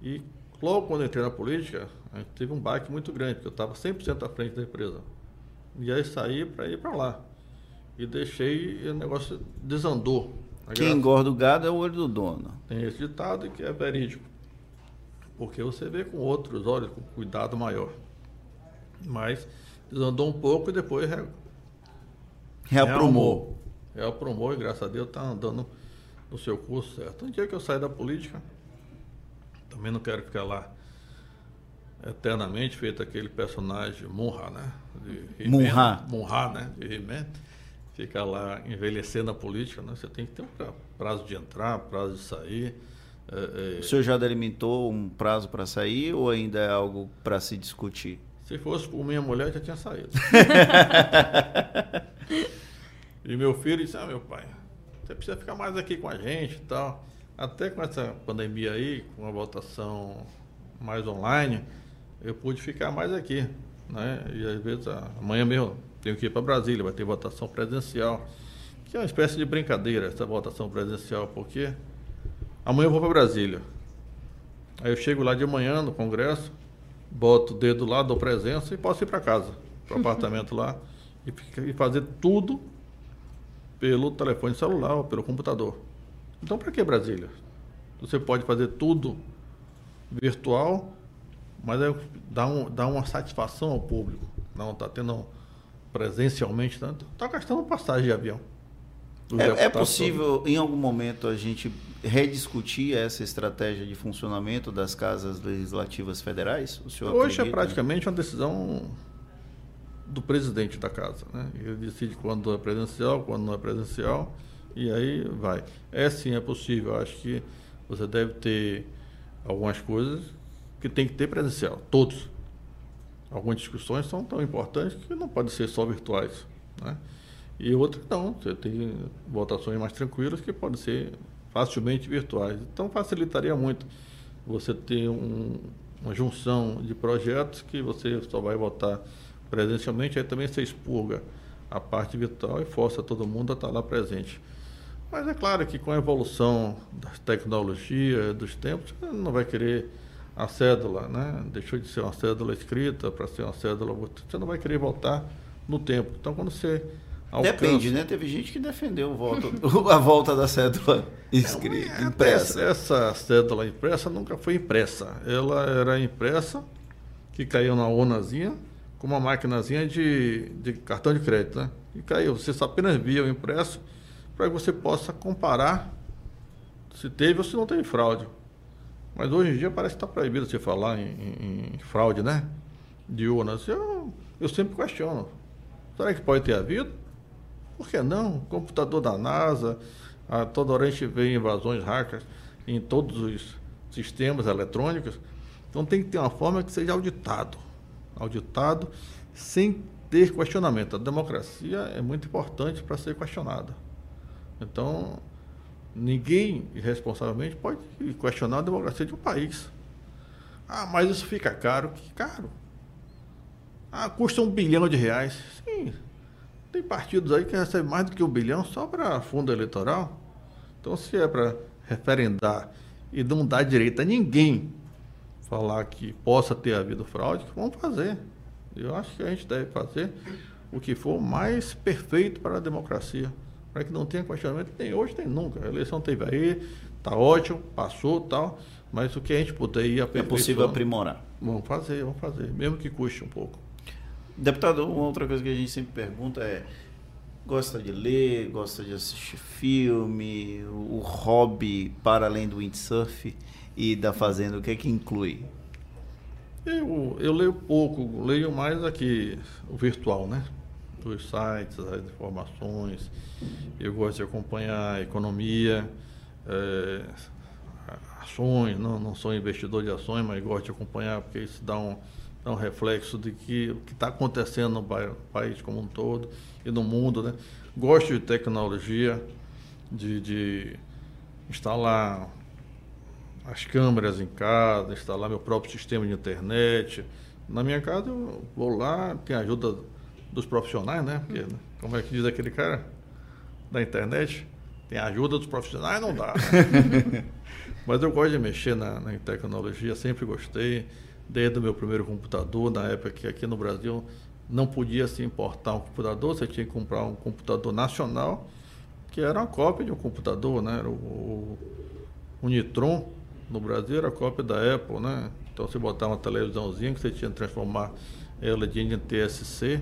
E logo quando eu entrei na política, a gente teve um baque muito grande, porque eu estava 100% à frente da empresa. E aí saí para ir para lá. E deixei e o negócio desandou. Quem engorda o gado é o olho do dono. Tem esse ditado que é verídico. Porque você vê com outros olhos, com cuidado maior. Mas desandou um pouco e depois Reaprumou. Reaprumou e graças a Deus está andando no seu curso certo. Um dia que eu sair da política, também não quero ficar lá eternamente feito aquele personagem Munra, né? Munra. Munra, né? De He-Man. Ficar lá envelhecendo a política, né? Você tem que ter um prazo de entrar, prazo de sair. É, é... O senhor já delimitou um prazo para sair ou ainda é algo para se discutir? Se fosse por minha mulher, já tinha saído. e meu filho disse: Ah, meu pai, você precisa ficar mais aqui com a gente e tal. Até com essa pandemia aí, com a votação mais online, eu pude ficar mais aqui. Né? E às vezes, amanhã mesmo, tenho que ir para Brasília, vai ter votação presencial. Que é uma espécie de brincadeira, essa votação presencial, porque amanhã eu vou para Brasília. Aí eu chego lá de manhã no Congresso, boto o dedo lá, dou presença e posso ir para casa, para o apartamento lá, e, e fazer tudo pelo telefone celular ou pelo computador. Então, para que Brasília? Você pode fazer tudo virtual, mas é, dá, um, dá uma satisfação ao público. Não está tendo presencialmente, está tá gastando passagem de avião. É, é, possível, em algum momento, a gente rediscutir essa estratégia de funcionamento das casas legislativas federais? Hoje é acredita? é praticamente uma decisão do presidente da casa. Né? Ele decide quando é presencial, quando não é presencial, e aí vai. É sim, é possível. Acho que você deve ter algumas coisas que tem que ter presencial, todos. Algumas discussões são tão importantes que não podem ser só virtuais. Né? E outras não, você tem votações mais tranquilas que podem ser facilmente virtuais. Então facilitaria muito você ter um, uma junção de projetos que você só vai votar presencialmente, aí também você expurga a parte virtual e força todo mundo a estar lá presente. Mas é claro que com a evolução das tecnologias, dos tempos, você não vai querer a cédula, né? Deixou de ser uma cédula escrita para ser uma cédula, você não vai querer voltar no tempo. Então, quando você Alcança. Depende, né? Teve gente que defendeu a volta da cédula escrita, é, impressa. Essa cédula impressa nunca foi impressa. Ela era impressa, que caiu na urnazinha, com uma maquinazinha de, de cartão de crédito, né? E caiu. Você só apenas via o impresso para que você possa comparar se teve ou se não teve fraude. Mas hoje em dia parece que está proibido você falar em, em, em, fraude, né? De urnas. Eu, eu sempre questiono. Será que pode ter havido? Por que não? computador da NASA, a toda hora a gente vê invasões hackers em todos os sistemas eletrônicos. Então tem que ter uma forma que seja auditado. Auditado sem ter questionamento. A democracia é muito importante para ser questionada. Então, ninguém irresponsavelmente pode questionar a democracia de um país. Ah, mas isso fica caro. Que caro? Ah, custa um bilhão de reais. Sim, tem partidos aí que recebem mais do que um bilhão só para fundo eleitoral. Então, se é para referendar e não dar direito a ninguém falar que possa ter havido fraude, vamos fazer. Eu acho que a gente deve fazer o que for mais perfeito para a democracia. Para que não tenha questionamento, tem hoje, tem nunca. A eleição teve aí, tá ótimo, passou tal, mas o que a gente puder ir É possível aprimorar. Vamos fazer, vamos fazer, mesmo que custe um pouco. Deputado, uma outra coisa que a gente sempre pergunta é: gosta de ler, gosta de assistir filme, o hobby para além do windsurf e da fazenda, o que é que inclui? Eu, eu leio pouco, leio mais aqui o virtual, né? Os sites, as informações. Eu gosto de acompanhar a economia, é, ações, não, não sou investidor de ações, mas gosto de acompanhar porque isso dá um, dá um reflexo de que o que está acontecendo no país como um todo e no mundo, né? Gosto de tecnologia, de, de instalar as câmeras em casa, instalar meu próprio sistema de internet. Na minha casa eu vou lá, tem ajuda dos profissionais, né? Porque, né? como é que diz aquele cara da internet? Tem ajuda dos profissionais, não dá. Né? Mas eu gosto de mexer na, na tecnologia, sempre gostei, desde o meu primeiro computador, na época que aqui no Brasil não podia se importar um computador, você tinha que comprar um computador nacional, que era uma cópia de um computador, né? Era o, o, o Nitron, no Brasil era cópia da Apple, né? Então você botava uma televisãozinha que você tinha que transformar ela de NTSC.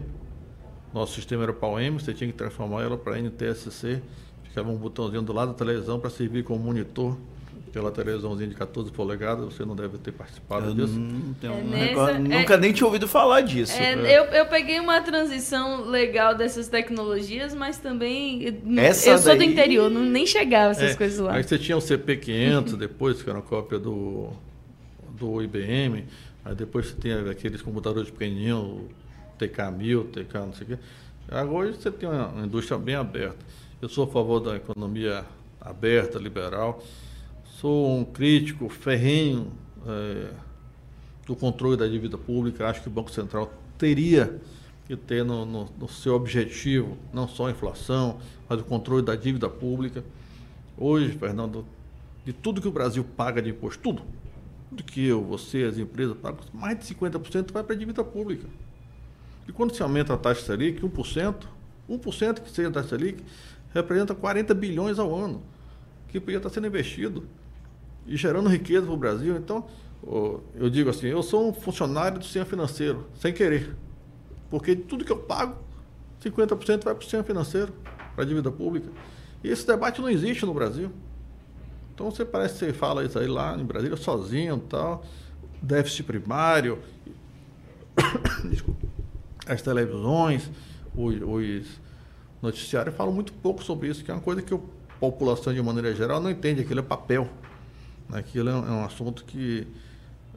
Nosso sistema era PAL-M, você tinha que transformar ela para NTSC. Ficava um botãozinho do lado da televisão para servir como monitor. Aquela televisãozinha de 14 polegadas, você não deve ter participado Eu disso. não tenho É nessa- é- Nunca nem tinha ouvido falar disso. É, eu, eu peguei uma transição legal dessas tecnologias, mas também. eu- Essa eu sou do daí- interior, não, nem chegava essas É, coisas lá. Aí você tinha o CP500 depois, que era uma cópia do, do IBM. Aí depois você tem aqueles computadores pequenininhos, o TK1000, TK não sei o quê. Agora hoje você tem uma indústria bem aberta. Eu sou a favor da economia aberta, liberal. Sou um crítico ferrenho eh, do controle da dívida pública. Acho que o Banco Central teria que ter no, no- no seu objetivo não só a inflação, mas o controle da dívida pública. Hoje, Fernando, de tudo que o Brasil paga de imposto, tudo, tudo que eu, você, as empresas pagam, mais de 50% vai para a dívida pública. E quando se aumenta a taxa Selic, 1%, 1% que seja a taxa Selic, representa 40 bilhões ao ano, que podia estar sendo investido e gerando riqueza para o Brasil. Então, eu digo assim, eu sou um funcionário do sistema financeiro, sem querer. Porque tudo que eu pago, 50% vai para o sistema financeiro, para a dívida pública. E esse debate não existe no Brasil. Então você parece que você fala isso aí lá em Brasília sozinho tal, déficit primário, as televisões, os, os noticiários falam muito pouco sobre isso, que é uma coisa que a população, de maneira geral, não entende. Aquilo é papel. Aquilo é um, é um assunto que,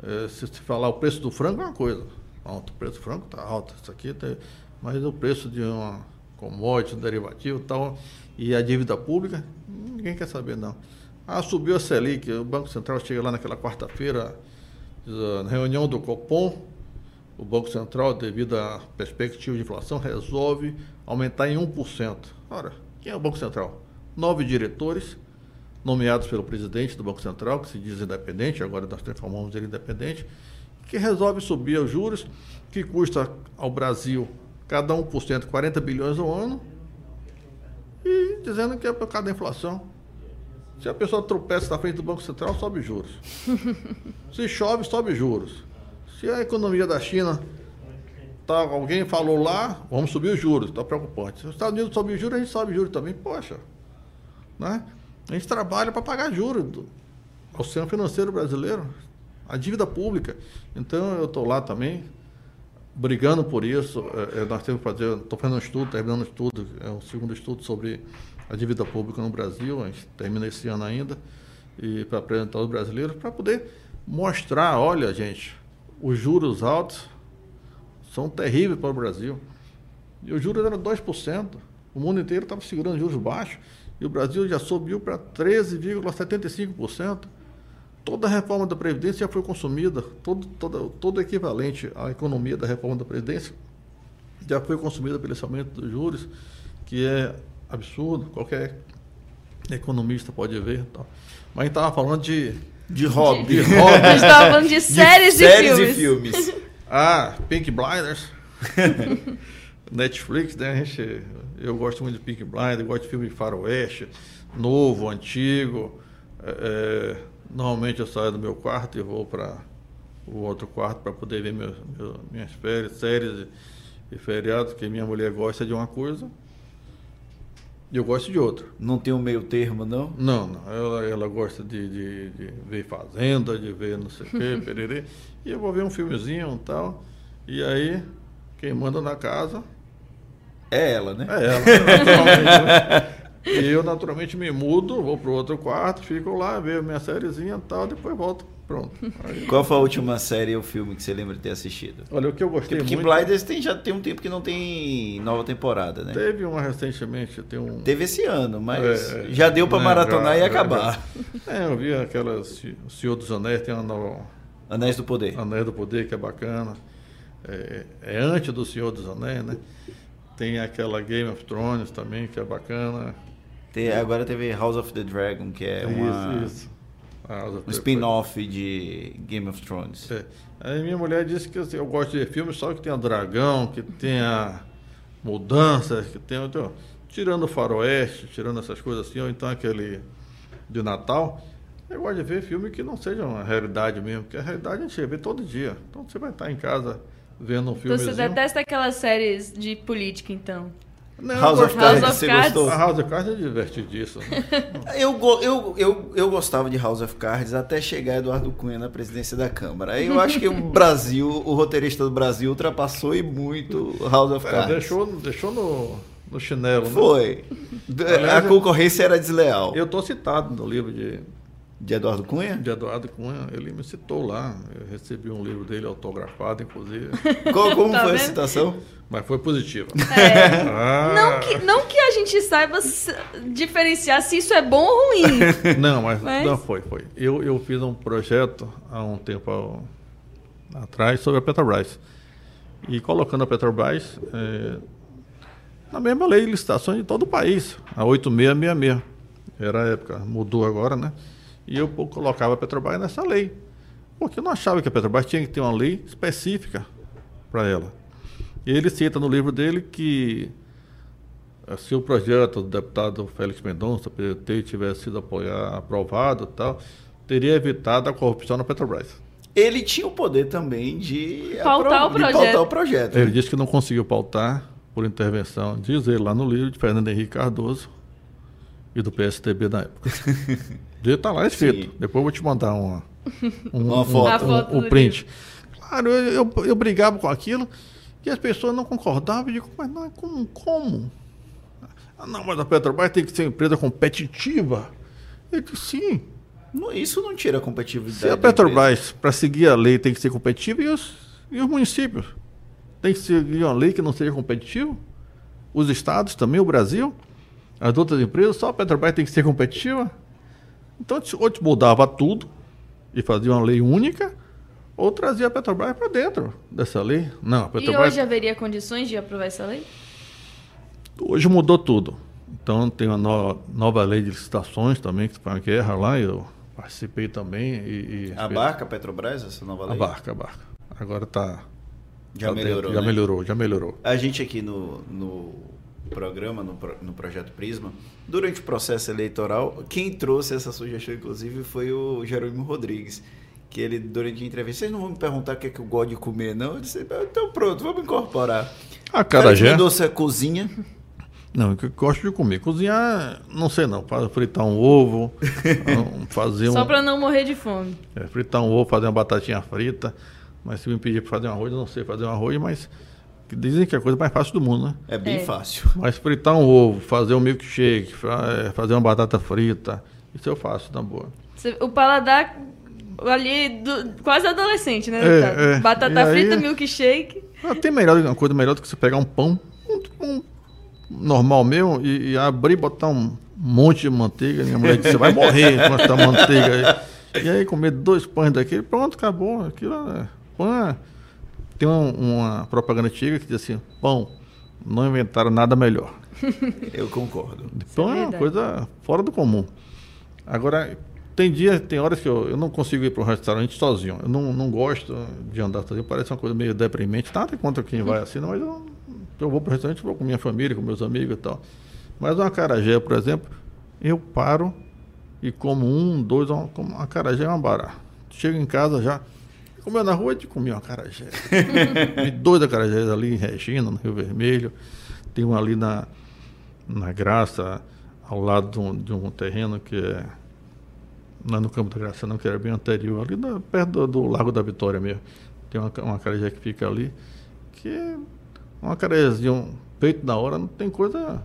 eh, se você falar o preço do frango, é uma coisa. Alto, o preço do frango está alto, isso aqui tá, mas o preço de uma commodity, um derivativo tal, e a dívida pública, ninguém quer saber, não. Ah, subiu a Selic, o Banco Central chega lá naquela quarta-feira, ah, na reunião do Copom, o Banco Central, devido à perspectiva de inflação, resolve aumentar em 1%. Ora, quem é o Banco Central? Nove diretores, nomeados pelo presidente do Banco Central, que se diz independente, agora nós transformamos ele independente, que resolve subir os juros, que custa ao Brasil, cada 1%, 40 bilhões ao ano, e dizendo que é por causa da inflação. Se a pessoa tropeça na frente do Banco Central, sobe juros. Se chove, sobe juros. Se a economia da China, tá, alguém falou lá, vamos subir os juros, está preocupante. Se os Estados Unidos sobem os juros, a gente sobe juros também. Poxa, né? A gente trabalha para pagar juros do, ao sistema financeiro brasileiro, a dívida pública. Então eu estou lá também, brigando por isso. É, é, nós temos que fazer, estou fazendo um estudo, terminando um estudo, é um segundo estudo sobre a dívida pública no Brasil, a gente termina esse ano ainda, e para apresentar aos brasileiros, para poder mostrar, olha, gente, os juros altos são terríveis para o Brasil. E os juros eram 2%. O mundo inteiro estava segurando juros baixos e o Brasil já subiu para 13,75%. Toda a reforma da Previdência já foi consumida, todo, todo, todo o equivalente à economia da reforma da Previdência já foi consumida pelo aumento dos juros, que é absurdo, qualquer economista pode ver. Tal. Mas a gente estava falando de, De hobby. de A hobby. gente tava falando de séries, séries e filmes. e filmes. Ah, Pink Blinders. Netflix, né? A gente, eu gosto muito de Pink Blinders, gosto de filme de faroeste, novo, antigo. É, é, normalmente eu saio do meu quarto e vou para o outro quarto para poder ver meus, meus, minhas férias, séries e, e feriados, que minha mulher gosta de uma coisa e eu gosto de outra. Não tem um meio termo, não? Não, não. Ela, ela gosta de, de, de ver Fazenda, de ver não sei o quê, pererê. E eu vou ver um filmezinho e tal. E aí, quem manda na casa é ela, né? É ela, naturalmente. Né? E eu naturalmente me mudo, vou pro outro quarto, fico lá, vejo minha sériezinha e tal, depois volto. Pronto. Aí... Qual foi a última série ou filme que você lembra de ter assistido? Olha, o que eu gostei Porque muito... Blinders tem, já tem um tempo que não tem nova temporada, né? Teve uma recentemente, tem um... Teve esse ano, mas é, já deu para maratonar já, e acabar. Já, é, eu vi aquelas... O Senhor dos Anéis tem uma nova... Anéis do Poder. Anéis do Poder, que é bacana. É, é antes do Senhor dos Anéis, né? Tem aquela Game of Thrones também, que é bacana. Tem, agora teve House of the Dragon, que é, uma, isso, isso. um spin-off de Game of Thrones. É. Aí minha mulher disse que assim, eu gosto de filmes só que tenha dragão, que tenha mudanças, que tenha. Então, tirando o faroeste, tirando essas coisas assim, ou então aquele de Natal. Eu gosto de ver filme que não seja uma realidade mesmo, porque a realidade a gente vê todo dia. Então você vai estar em casa vendo um filme. Então você detesta aquelas séries de política, então? Não, House of Cards, House você Cards. gostou? A House of Cards é divertidíssimo. eu, eu, eu, eu gostava de House of Cards até chegar Eduardo Cunha na presidência da Câmara. Aí eu acho que o Brasil, o roteirista do Brasil, ultrapassou e muito House of é, Cards. É, deixou, deixou no, no chinelo. Foi. Né? a concorrência era desleal. Eu estou citado no livro de de Eduardo Cunha? De Eduardo Cunha, ele me citou lá. Eu recebi um livro dele autografado, inclusive. Como, como tá foi vendo? a citação? Mas foi positiva. É. Ah. Não, que, não que a gente saiba diferenciar se isso é bom ou ruim. Não, mas, mas... não foi, foi. Eu, eu fiz um projeto há um tempo atrás sobre a Petrobras. E colocando a Petrobras é, na mesma lei de licitações de todo o país, a 8666. Era a época, mudou agora, né? E eu colocava a Petrobras nessa lei. Porque eu não achava que a Petrobras tinha que ter uma lei específica para ela. E ele cita no livro dele que eh, se o projeto do deputado Félix Mendonça, PT, tivesse sido apoiado, aprovado tal, teria evitado a corrupção na Petrobras. Ele tinha o poder também de pautar, o, projeto. De pautar o projeto. Ele né? disse que não conseguiu pautar por intervenção, diz ele lá no livro, de Fernando Henrique Cardoso e do PSDB na época. Devia estar tá lá escrito. Sim. Depois eu vou te mandar uma, um, uma foto, um, um, um print. Claro, eu, eu, eu, brigava com aquilo e as pessoas não concordavam. Eu digo, mas não, como? como? Ah, não, mas a Petrobras tem que ser uma empresa competitiva. Eu disse, sim. Não, isso não tira a competitividade. Se a Petrobras, para seguir a lei, tem que ser competitiva, e os, e os municípios? Tem que seguir uma lei que não seja competitiva? Os estados também, o Brasil? As outras empresas, só a Petrobras tem que ser competitiva? Então, ou te mudava tudo e fazia uma lei única, ou trazia a Petrobras para dentro dessa lei. Não, a Petrobras... E hoje haveria condições de aprovar essa lei? Hoje mudou tudo. Então, tem uma no, nova lei de licitações também, que foi uma guerra lá, eu participei também. E, e abarca a Petrobras, essa nova lei? Abarca, abarca. Agora está... Já tá melhorou, Já né? melhorou, já melhorou. A gente aqui no, no programa, no, no projeto Prisma, durante o processo eleitoral, quem trouxe essa sugestão, inclusive, foi o Jerônimo Rodrigues. Que ele, durante a entrevista, vocês não vão me perguntar o que é que eu gosto de comer, não? Eu disse, então pronto, vamos incorporar. A cara já. doce cozinha. Não, eu gosto de comer. Cozinhar, não sei não. Fritar um ovo, fazer um. Só para não morrer de fome. É, fritar um ovo, fazer uma batatinha frita. Mas se me pedir para fazer um arroz, eu não sei fazer um arroz, mas que dizem que é a coisa mais fácil do mundo, né? É bem é. fácil. Mas fritar um ovo, fazer um milkshake, é, fazer uma batata frita, isso eu faço, na boa. O paladar ali, do, quase adolescente, né? É, é. Batata frita, milkshake. Ah, tem melhor, uma coisa melhor do que você pegar um pão, um, um normal mesmo, e, e, abrir, botar um monte de manteiga. Minha mulher disse, você vai morrer com essa manteiga aí. E aí comer dois pães daquele, pronto, acabou. Aquilo é pão. Tem uma, uma, propaganda antiga que diz assim: pão, não inventaram nada melhor. Eu concordo. Então é, é, uma coisa fora do comum. Agora, tem dias, tem horas que eu, eu não consigo ir para um restaurante sozinho. Eu não, não gosto de andar sozinho, parece uma coisa meio deprimente. Nada contra quem vai assim, não, mas eu, eu vou para o restaurante, vou com minha família, com meus amigos e tal. Mas uma carajé, por exemplo, eu paro e como um, dois, uma, como uma carajé é uma bará. Chega em casa já, comeu na rua de comer uma carajé. e dois acarajés ali em Regina, no Rio Vermelho. Tem um ali na, na Graça, ao lado de um, de um terreno que é não é no Campo da Graça, não, que era bem anterior, ali na, perto do, do, Lago da Vitória mesmo. Tem uma, uma carajé que fica ali, que é uma carajézinha, um peito da hora, não tem coisa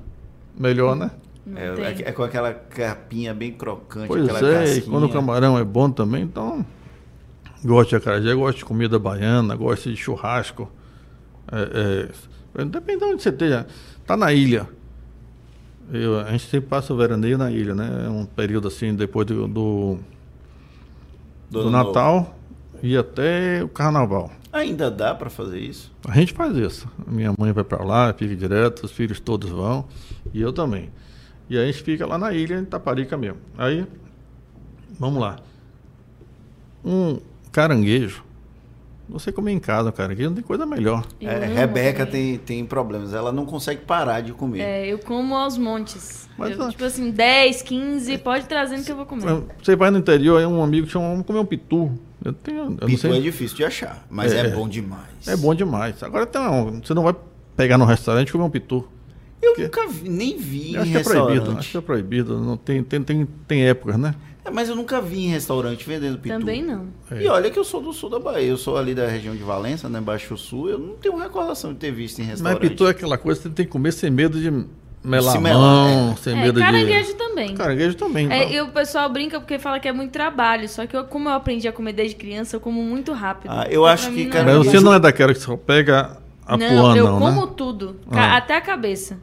melhor, né? É, é, é, com aquela capinha bem crocante. Pois é, e quando o camarão é bom também, então gosto de acarajé, gosto de comida baiana, gosto de churrasco. É, é, depende de onde você esteja. Está na ilha. Eu, a gente sempre passa o veraneio na ilha, né? É um período assim, depois do, do, do, do Natal e até o Carnaval. Ainda dá para fazer isso? A gente faz isso. Minha mãe vai para lá, fica direto, os filhos todos vão e eu também. E aí a gente fica lá na ilha, em Taparica mesmo. Aí, vamos lá. Um caranguejo você comer em casa, cara, aqui não tem coisa melhor. É, Rebeca tem, tem problemas, ela não consegue parar de comer. É, eu como aos montes. Mas, eu, tipo assim, 10, 15, pode trazendo que eu vou comer. Você vai no interior, aí um amigo chama, vamos comer um pitu. Eu tenho, eu pitu é difícil de achar, mas é, é, bom demais. É bom demais. Agora tem um, você não vai pegar no restaurante e comer um pitu. Eu porque, nunca vi, nem vi acho em que é proibido, acho que é proibido. Não tem, tem, tem, tem épocas, né? É, mas eu nunca vi em restaurante vendendo pitu. Também não. É. E olha que eu sou do sul da Bahia, eu sou ali da região de Valença, né, Baixo Sul, eu não tenho recordação de ter visto em restaurante. Mas pitu é aquela coisa que você tem que comer sem medo de melar a mão, é. sem é, medo caranguejo de... também. Caranguejo também. É, e o pessoal brinca porque fala que é muito trabalho, só que eu, como eu aprendi a comer desde criança, eu como muito rápido. Ah, eu acho que é caranguejo... Mas você não é daquela que só pega a não, não, eu como tudo, ah. até a cabeça.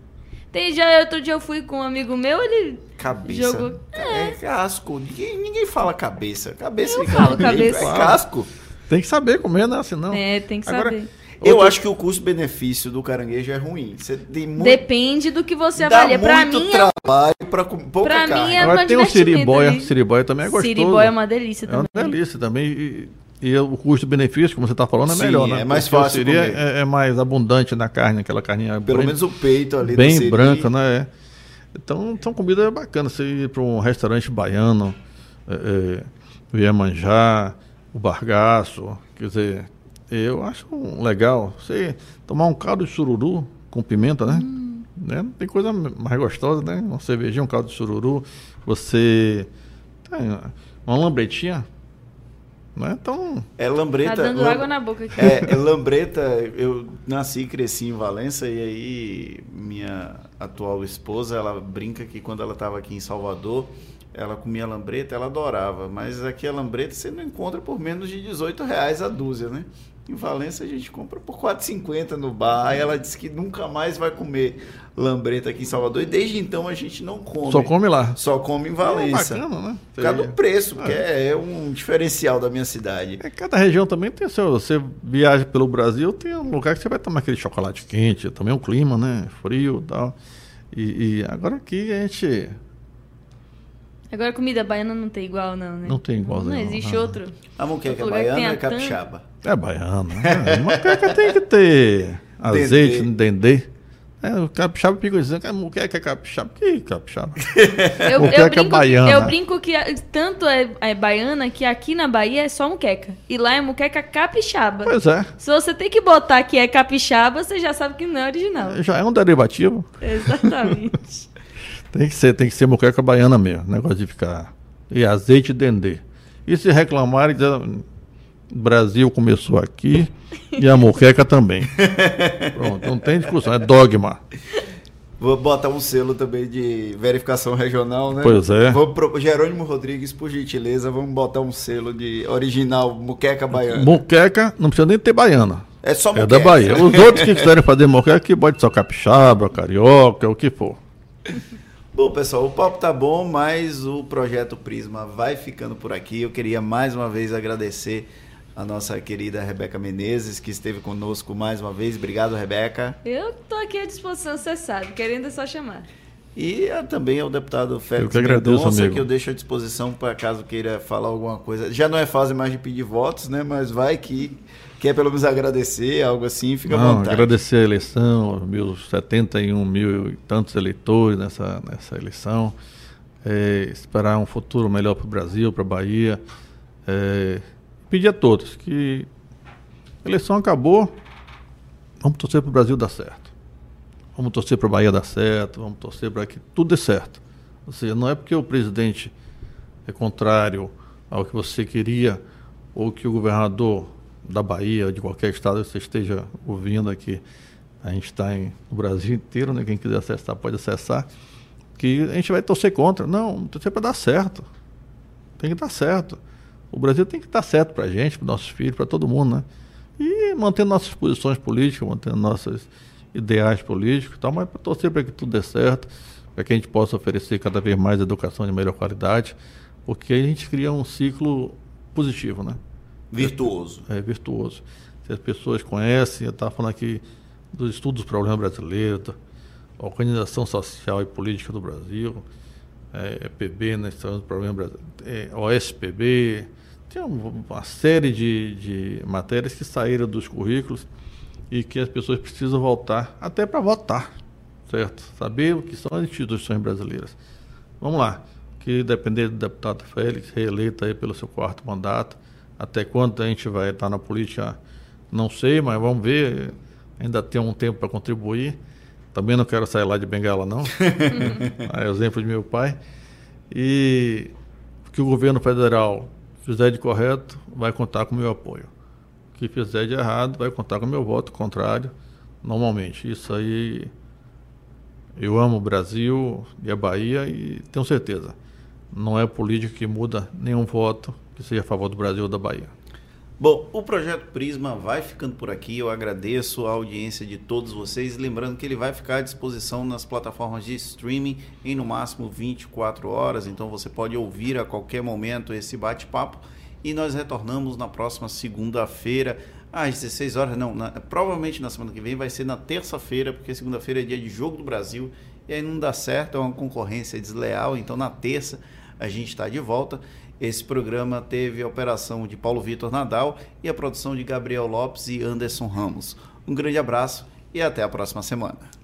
Tem já, outro dia eu fui com um amigo meu, ele Cabeça. Jogou... É. é casco. Ninguém, ninguém fala cabeça. Cabeça eu falo cabeça. É casco. Tem que saber comer, né? Senão... É, tem que Agora, saber. Eu acho que o custo-benefício do caranguejo é ruim. Você tem muito... Depende do que você avalia. Para mim, é trabalho para pouca pra carne. Mim é Agora tem o siribóia. Siribóia também é gostoso. Siribóia é uma delícia também. É uma delícia também. E, e o custo-benefício, como você está falando, é Sim, melhor, né? É mais Porque fácil. Seria é, é, mais abundante na carne, aquela carninha. Pelo bem, menos o peito ali. Bem branca, né? É. Então, são comidas bacanas. Você ir para um restaurante baiano, é, é, Iemanjá, o Bargaço, quer dizer, eu acho legal. Você tomar um caldo de sururu com pimenta, né? Hum. né? Não tem coisa mais gostosa, né? Uma cervejinha, um caldo de sururu. Você. Tem uma lambretinha, né? Então. É lambreta. Tá dando lam... água na boca aqui. É, é, lambreta. Eu nasci e cresci em Valença e aí minha atual esposa, ela brinca que quando ela estava aqui em Salvador, ela comia lambreta, ela adorava. Mas aqui a lambreta você não encontra por menos de 18 reais a dúzia, né? Em Valença a gente compra por 4,50 no bar. Aí ela disse que nunca mais vai comer lambreta aqui em Salvador. E desde então a gente não come. Só come lá. Só come em Valença. É bacana, né? Por causa do preço, porque é. é. um diferencial da minha cidade. É, cada região também tem seu. Você viaja pelo Brasil, tem um lugar que você vai tomar aquele chocolate quente, também o clima, né? Frio e tal. E, agora aqui a gente. Agora comida baiana não tem igual, não, né? Não tem igual, não. Não existe outro. A moqueca é baiana é capixaba? É baiana. Né? A moqueca tem que ter azeite no dendê. É, o capixaba fica dizendo que a muqueca é capixaba. Que capixaba? eu, eu, é brinco, é baiana. eu brinco que tanto é, é, baiana que aqui na Bahia é só muqueca. E lá é muqueca capixaba. Pois é. Se você tem que botar que é capixaba, você já sabe que não é original. Já é um derivativo. Exatamente. tem que ser, tem que ser muqueca baiana mesmo. Negócio de ficar. E azeite dendê. E se reclamarem, o Brasil começou aqui e a moqueca também. Pronto, não tem discussão, é dogma. Vou botar um selo também de verificação regional, né? Pois é. Vou pro... Jerônimo Rodrigues, por gentileza, vamos botar um selo de original Moqueca Baiana. Moqueca, não precisa nem ter baiana. É só moqueca. É da Bahia. Os outros que quiserem fazer moqueca, que pode ser capixaba, carioca, o que for. Bom, pessoal, o papo tá bom, mas o projeto Prisma vai ficando por aqui. Eu queria mais uma vez agradecer a nossa querida Rebeca Menezes, que esteve conosco mais uma vez. Obrigado, Rebeca. Eu estou aqui à disposição, você sabe, querendo é só chamar. E também ao deputado Félix eu que Mendonça, amigo. que eu deixo à disposição para caso queira falar alguma coisa. Já não é fase mais de pedir votos, né? Mas vai que quer pelo menos agradecer, algo assim, fica não, à vontade. Agradecer a eleição, meus 71 mil e tantos eleitores nessa, nessa eleição. é, esperar um futuro melhor para o Brasil, para a Bahia. É, pedir a todos que a eleição acabou, vamos torcer para o Brasil dar certo. Vamos torcer para a Bahia dar certo, vamos torcer para que tudo dê certo. Ou seja, não é porque o presidente é contrário ao que você queria ou que o governador da Bahia, de qualquer estado que você esteja ouvindo aqui, a gente está no Brasil inteiro, né? quem quiser acessar pode acessar, que a gente vai torcer contra. Não, torcer para dar certo. Tem que dar certo. O Brasil tem que dar certo para a gente, para nossos filhos, para todo mundo, né? E mantendo nossas posições políticas, mantendo nossos ideais políticos e tal, mas para torcer para que tudo dê certo, para que a gente possa oferecer cada vez mais educação de melhor qualidade, porque a gente cria um ciclo positivo, né? Virtuoso. É, é virtuoso. Se as pessoas conhecem, eu estava falando aqui dos estudos do problema brasileiro, da organização social e política do Brasil, é, EPB, né, do problema é, OSPB, tem uma série de, de matérias que saíram dos currículos e que as pessoas precisam voltar até para votar, certo? Saber o que são as instituições brasileiras. Vamos lá, que depender do deputado Félix, reeleito aí pelo seu quarto mandato, até quando a gente vai estar na política, não sei, mas vamos ver. Ainda tem um tempo para contribuir. Também não quero sair lá de bengala, não. é exemplo de meu pai. E o que o governo federal fizer de correto, vai contar com o meu apoio. O que fizer de errado, vai contar com o meu voto contrário, normalmente. Isso aí. Eu amo o Brasil e a Bahia e tenho certeza. Não é política que muda nenhum voto que seja a favor do Brasil ou da Bahia. Bom, o projeto Prisma vai ficando por aqui. Eu agradeço a audiência de todos vocês. Lembrando que ele vai ficar à disposição nas plataformas de streaming em no máximo 24 horas. Então você pode ouvir a qualquer momento esse bate-papo. E nós retornamos na próxima segunda-feira às 16 horas. Não, na, provavelmente na semana que vem vai ser na terça-feira, porque segunda-feira é dia de Jogo do Brasil. E aí não dá certo, é uma concorrência desleal. Então na terça a gente está de volta. Esse programa teve a operação de Paulo Vitor Nadal e a produção de Gabriel Lopes e Anderson Ramos. Um grande abraço e até a próxima semana.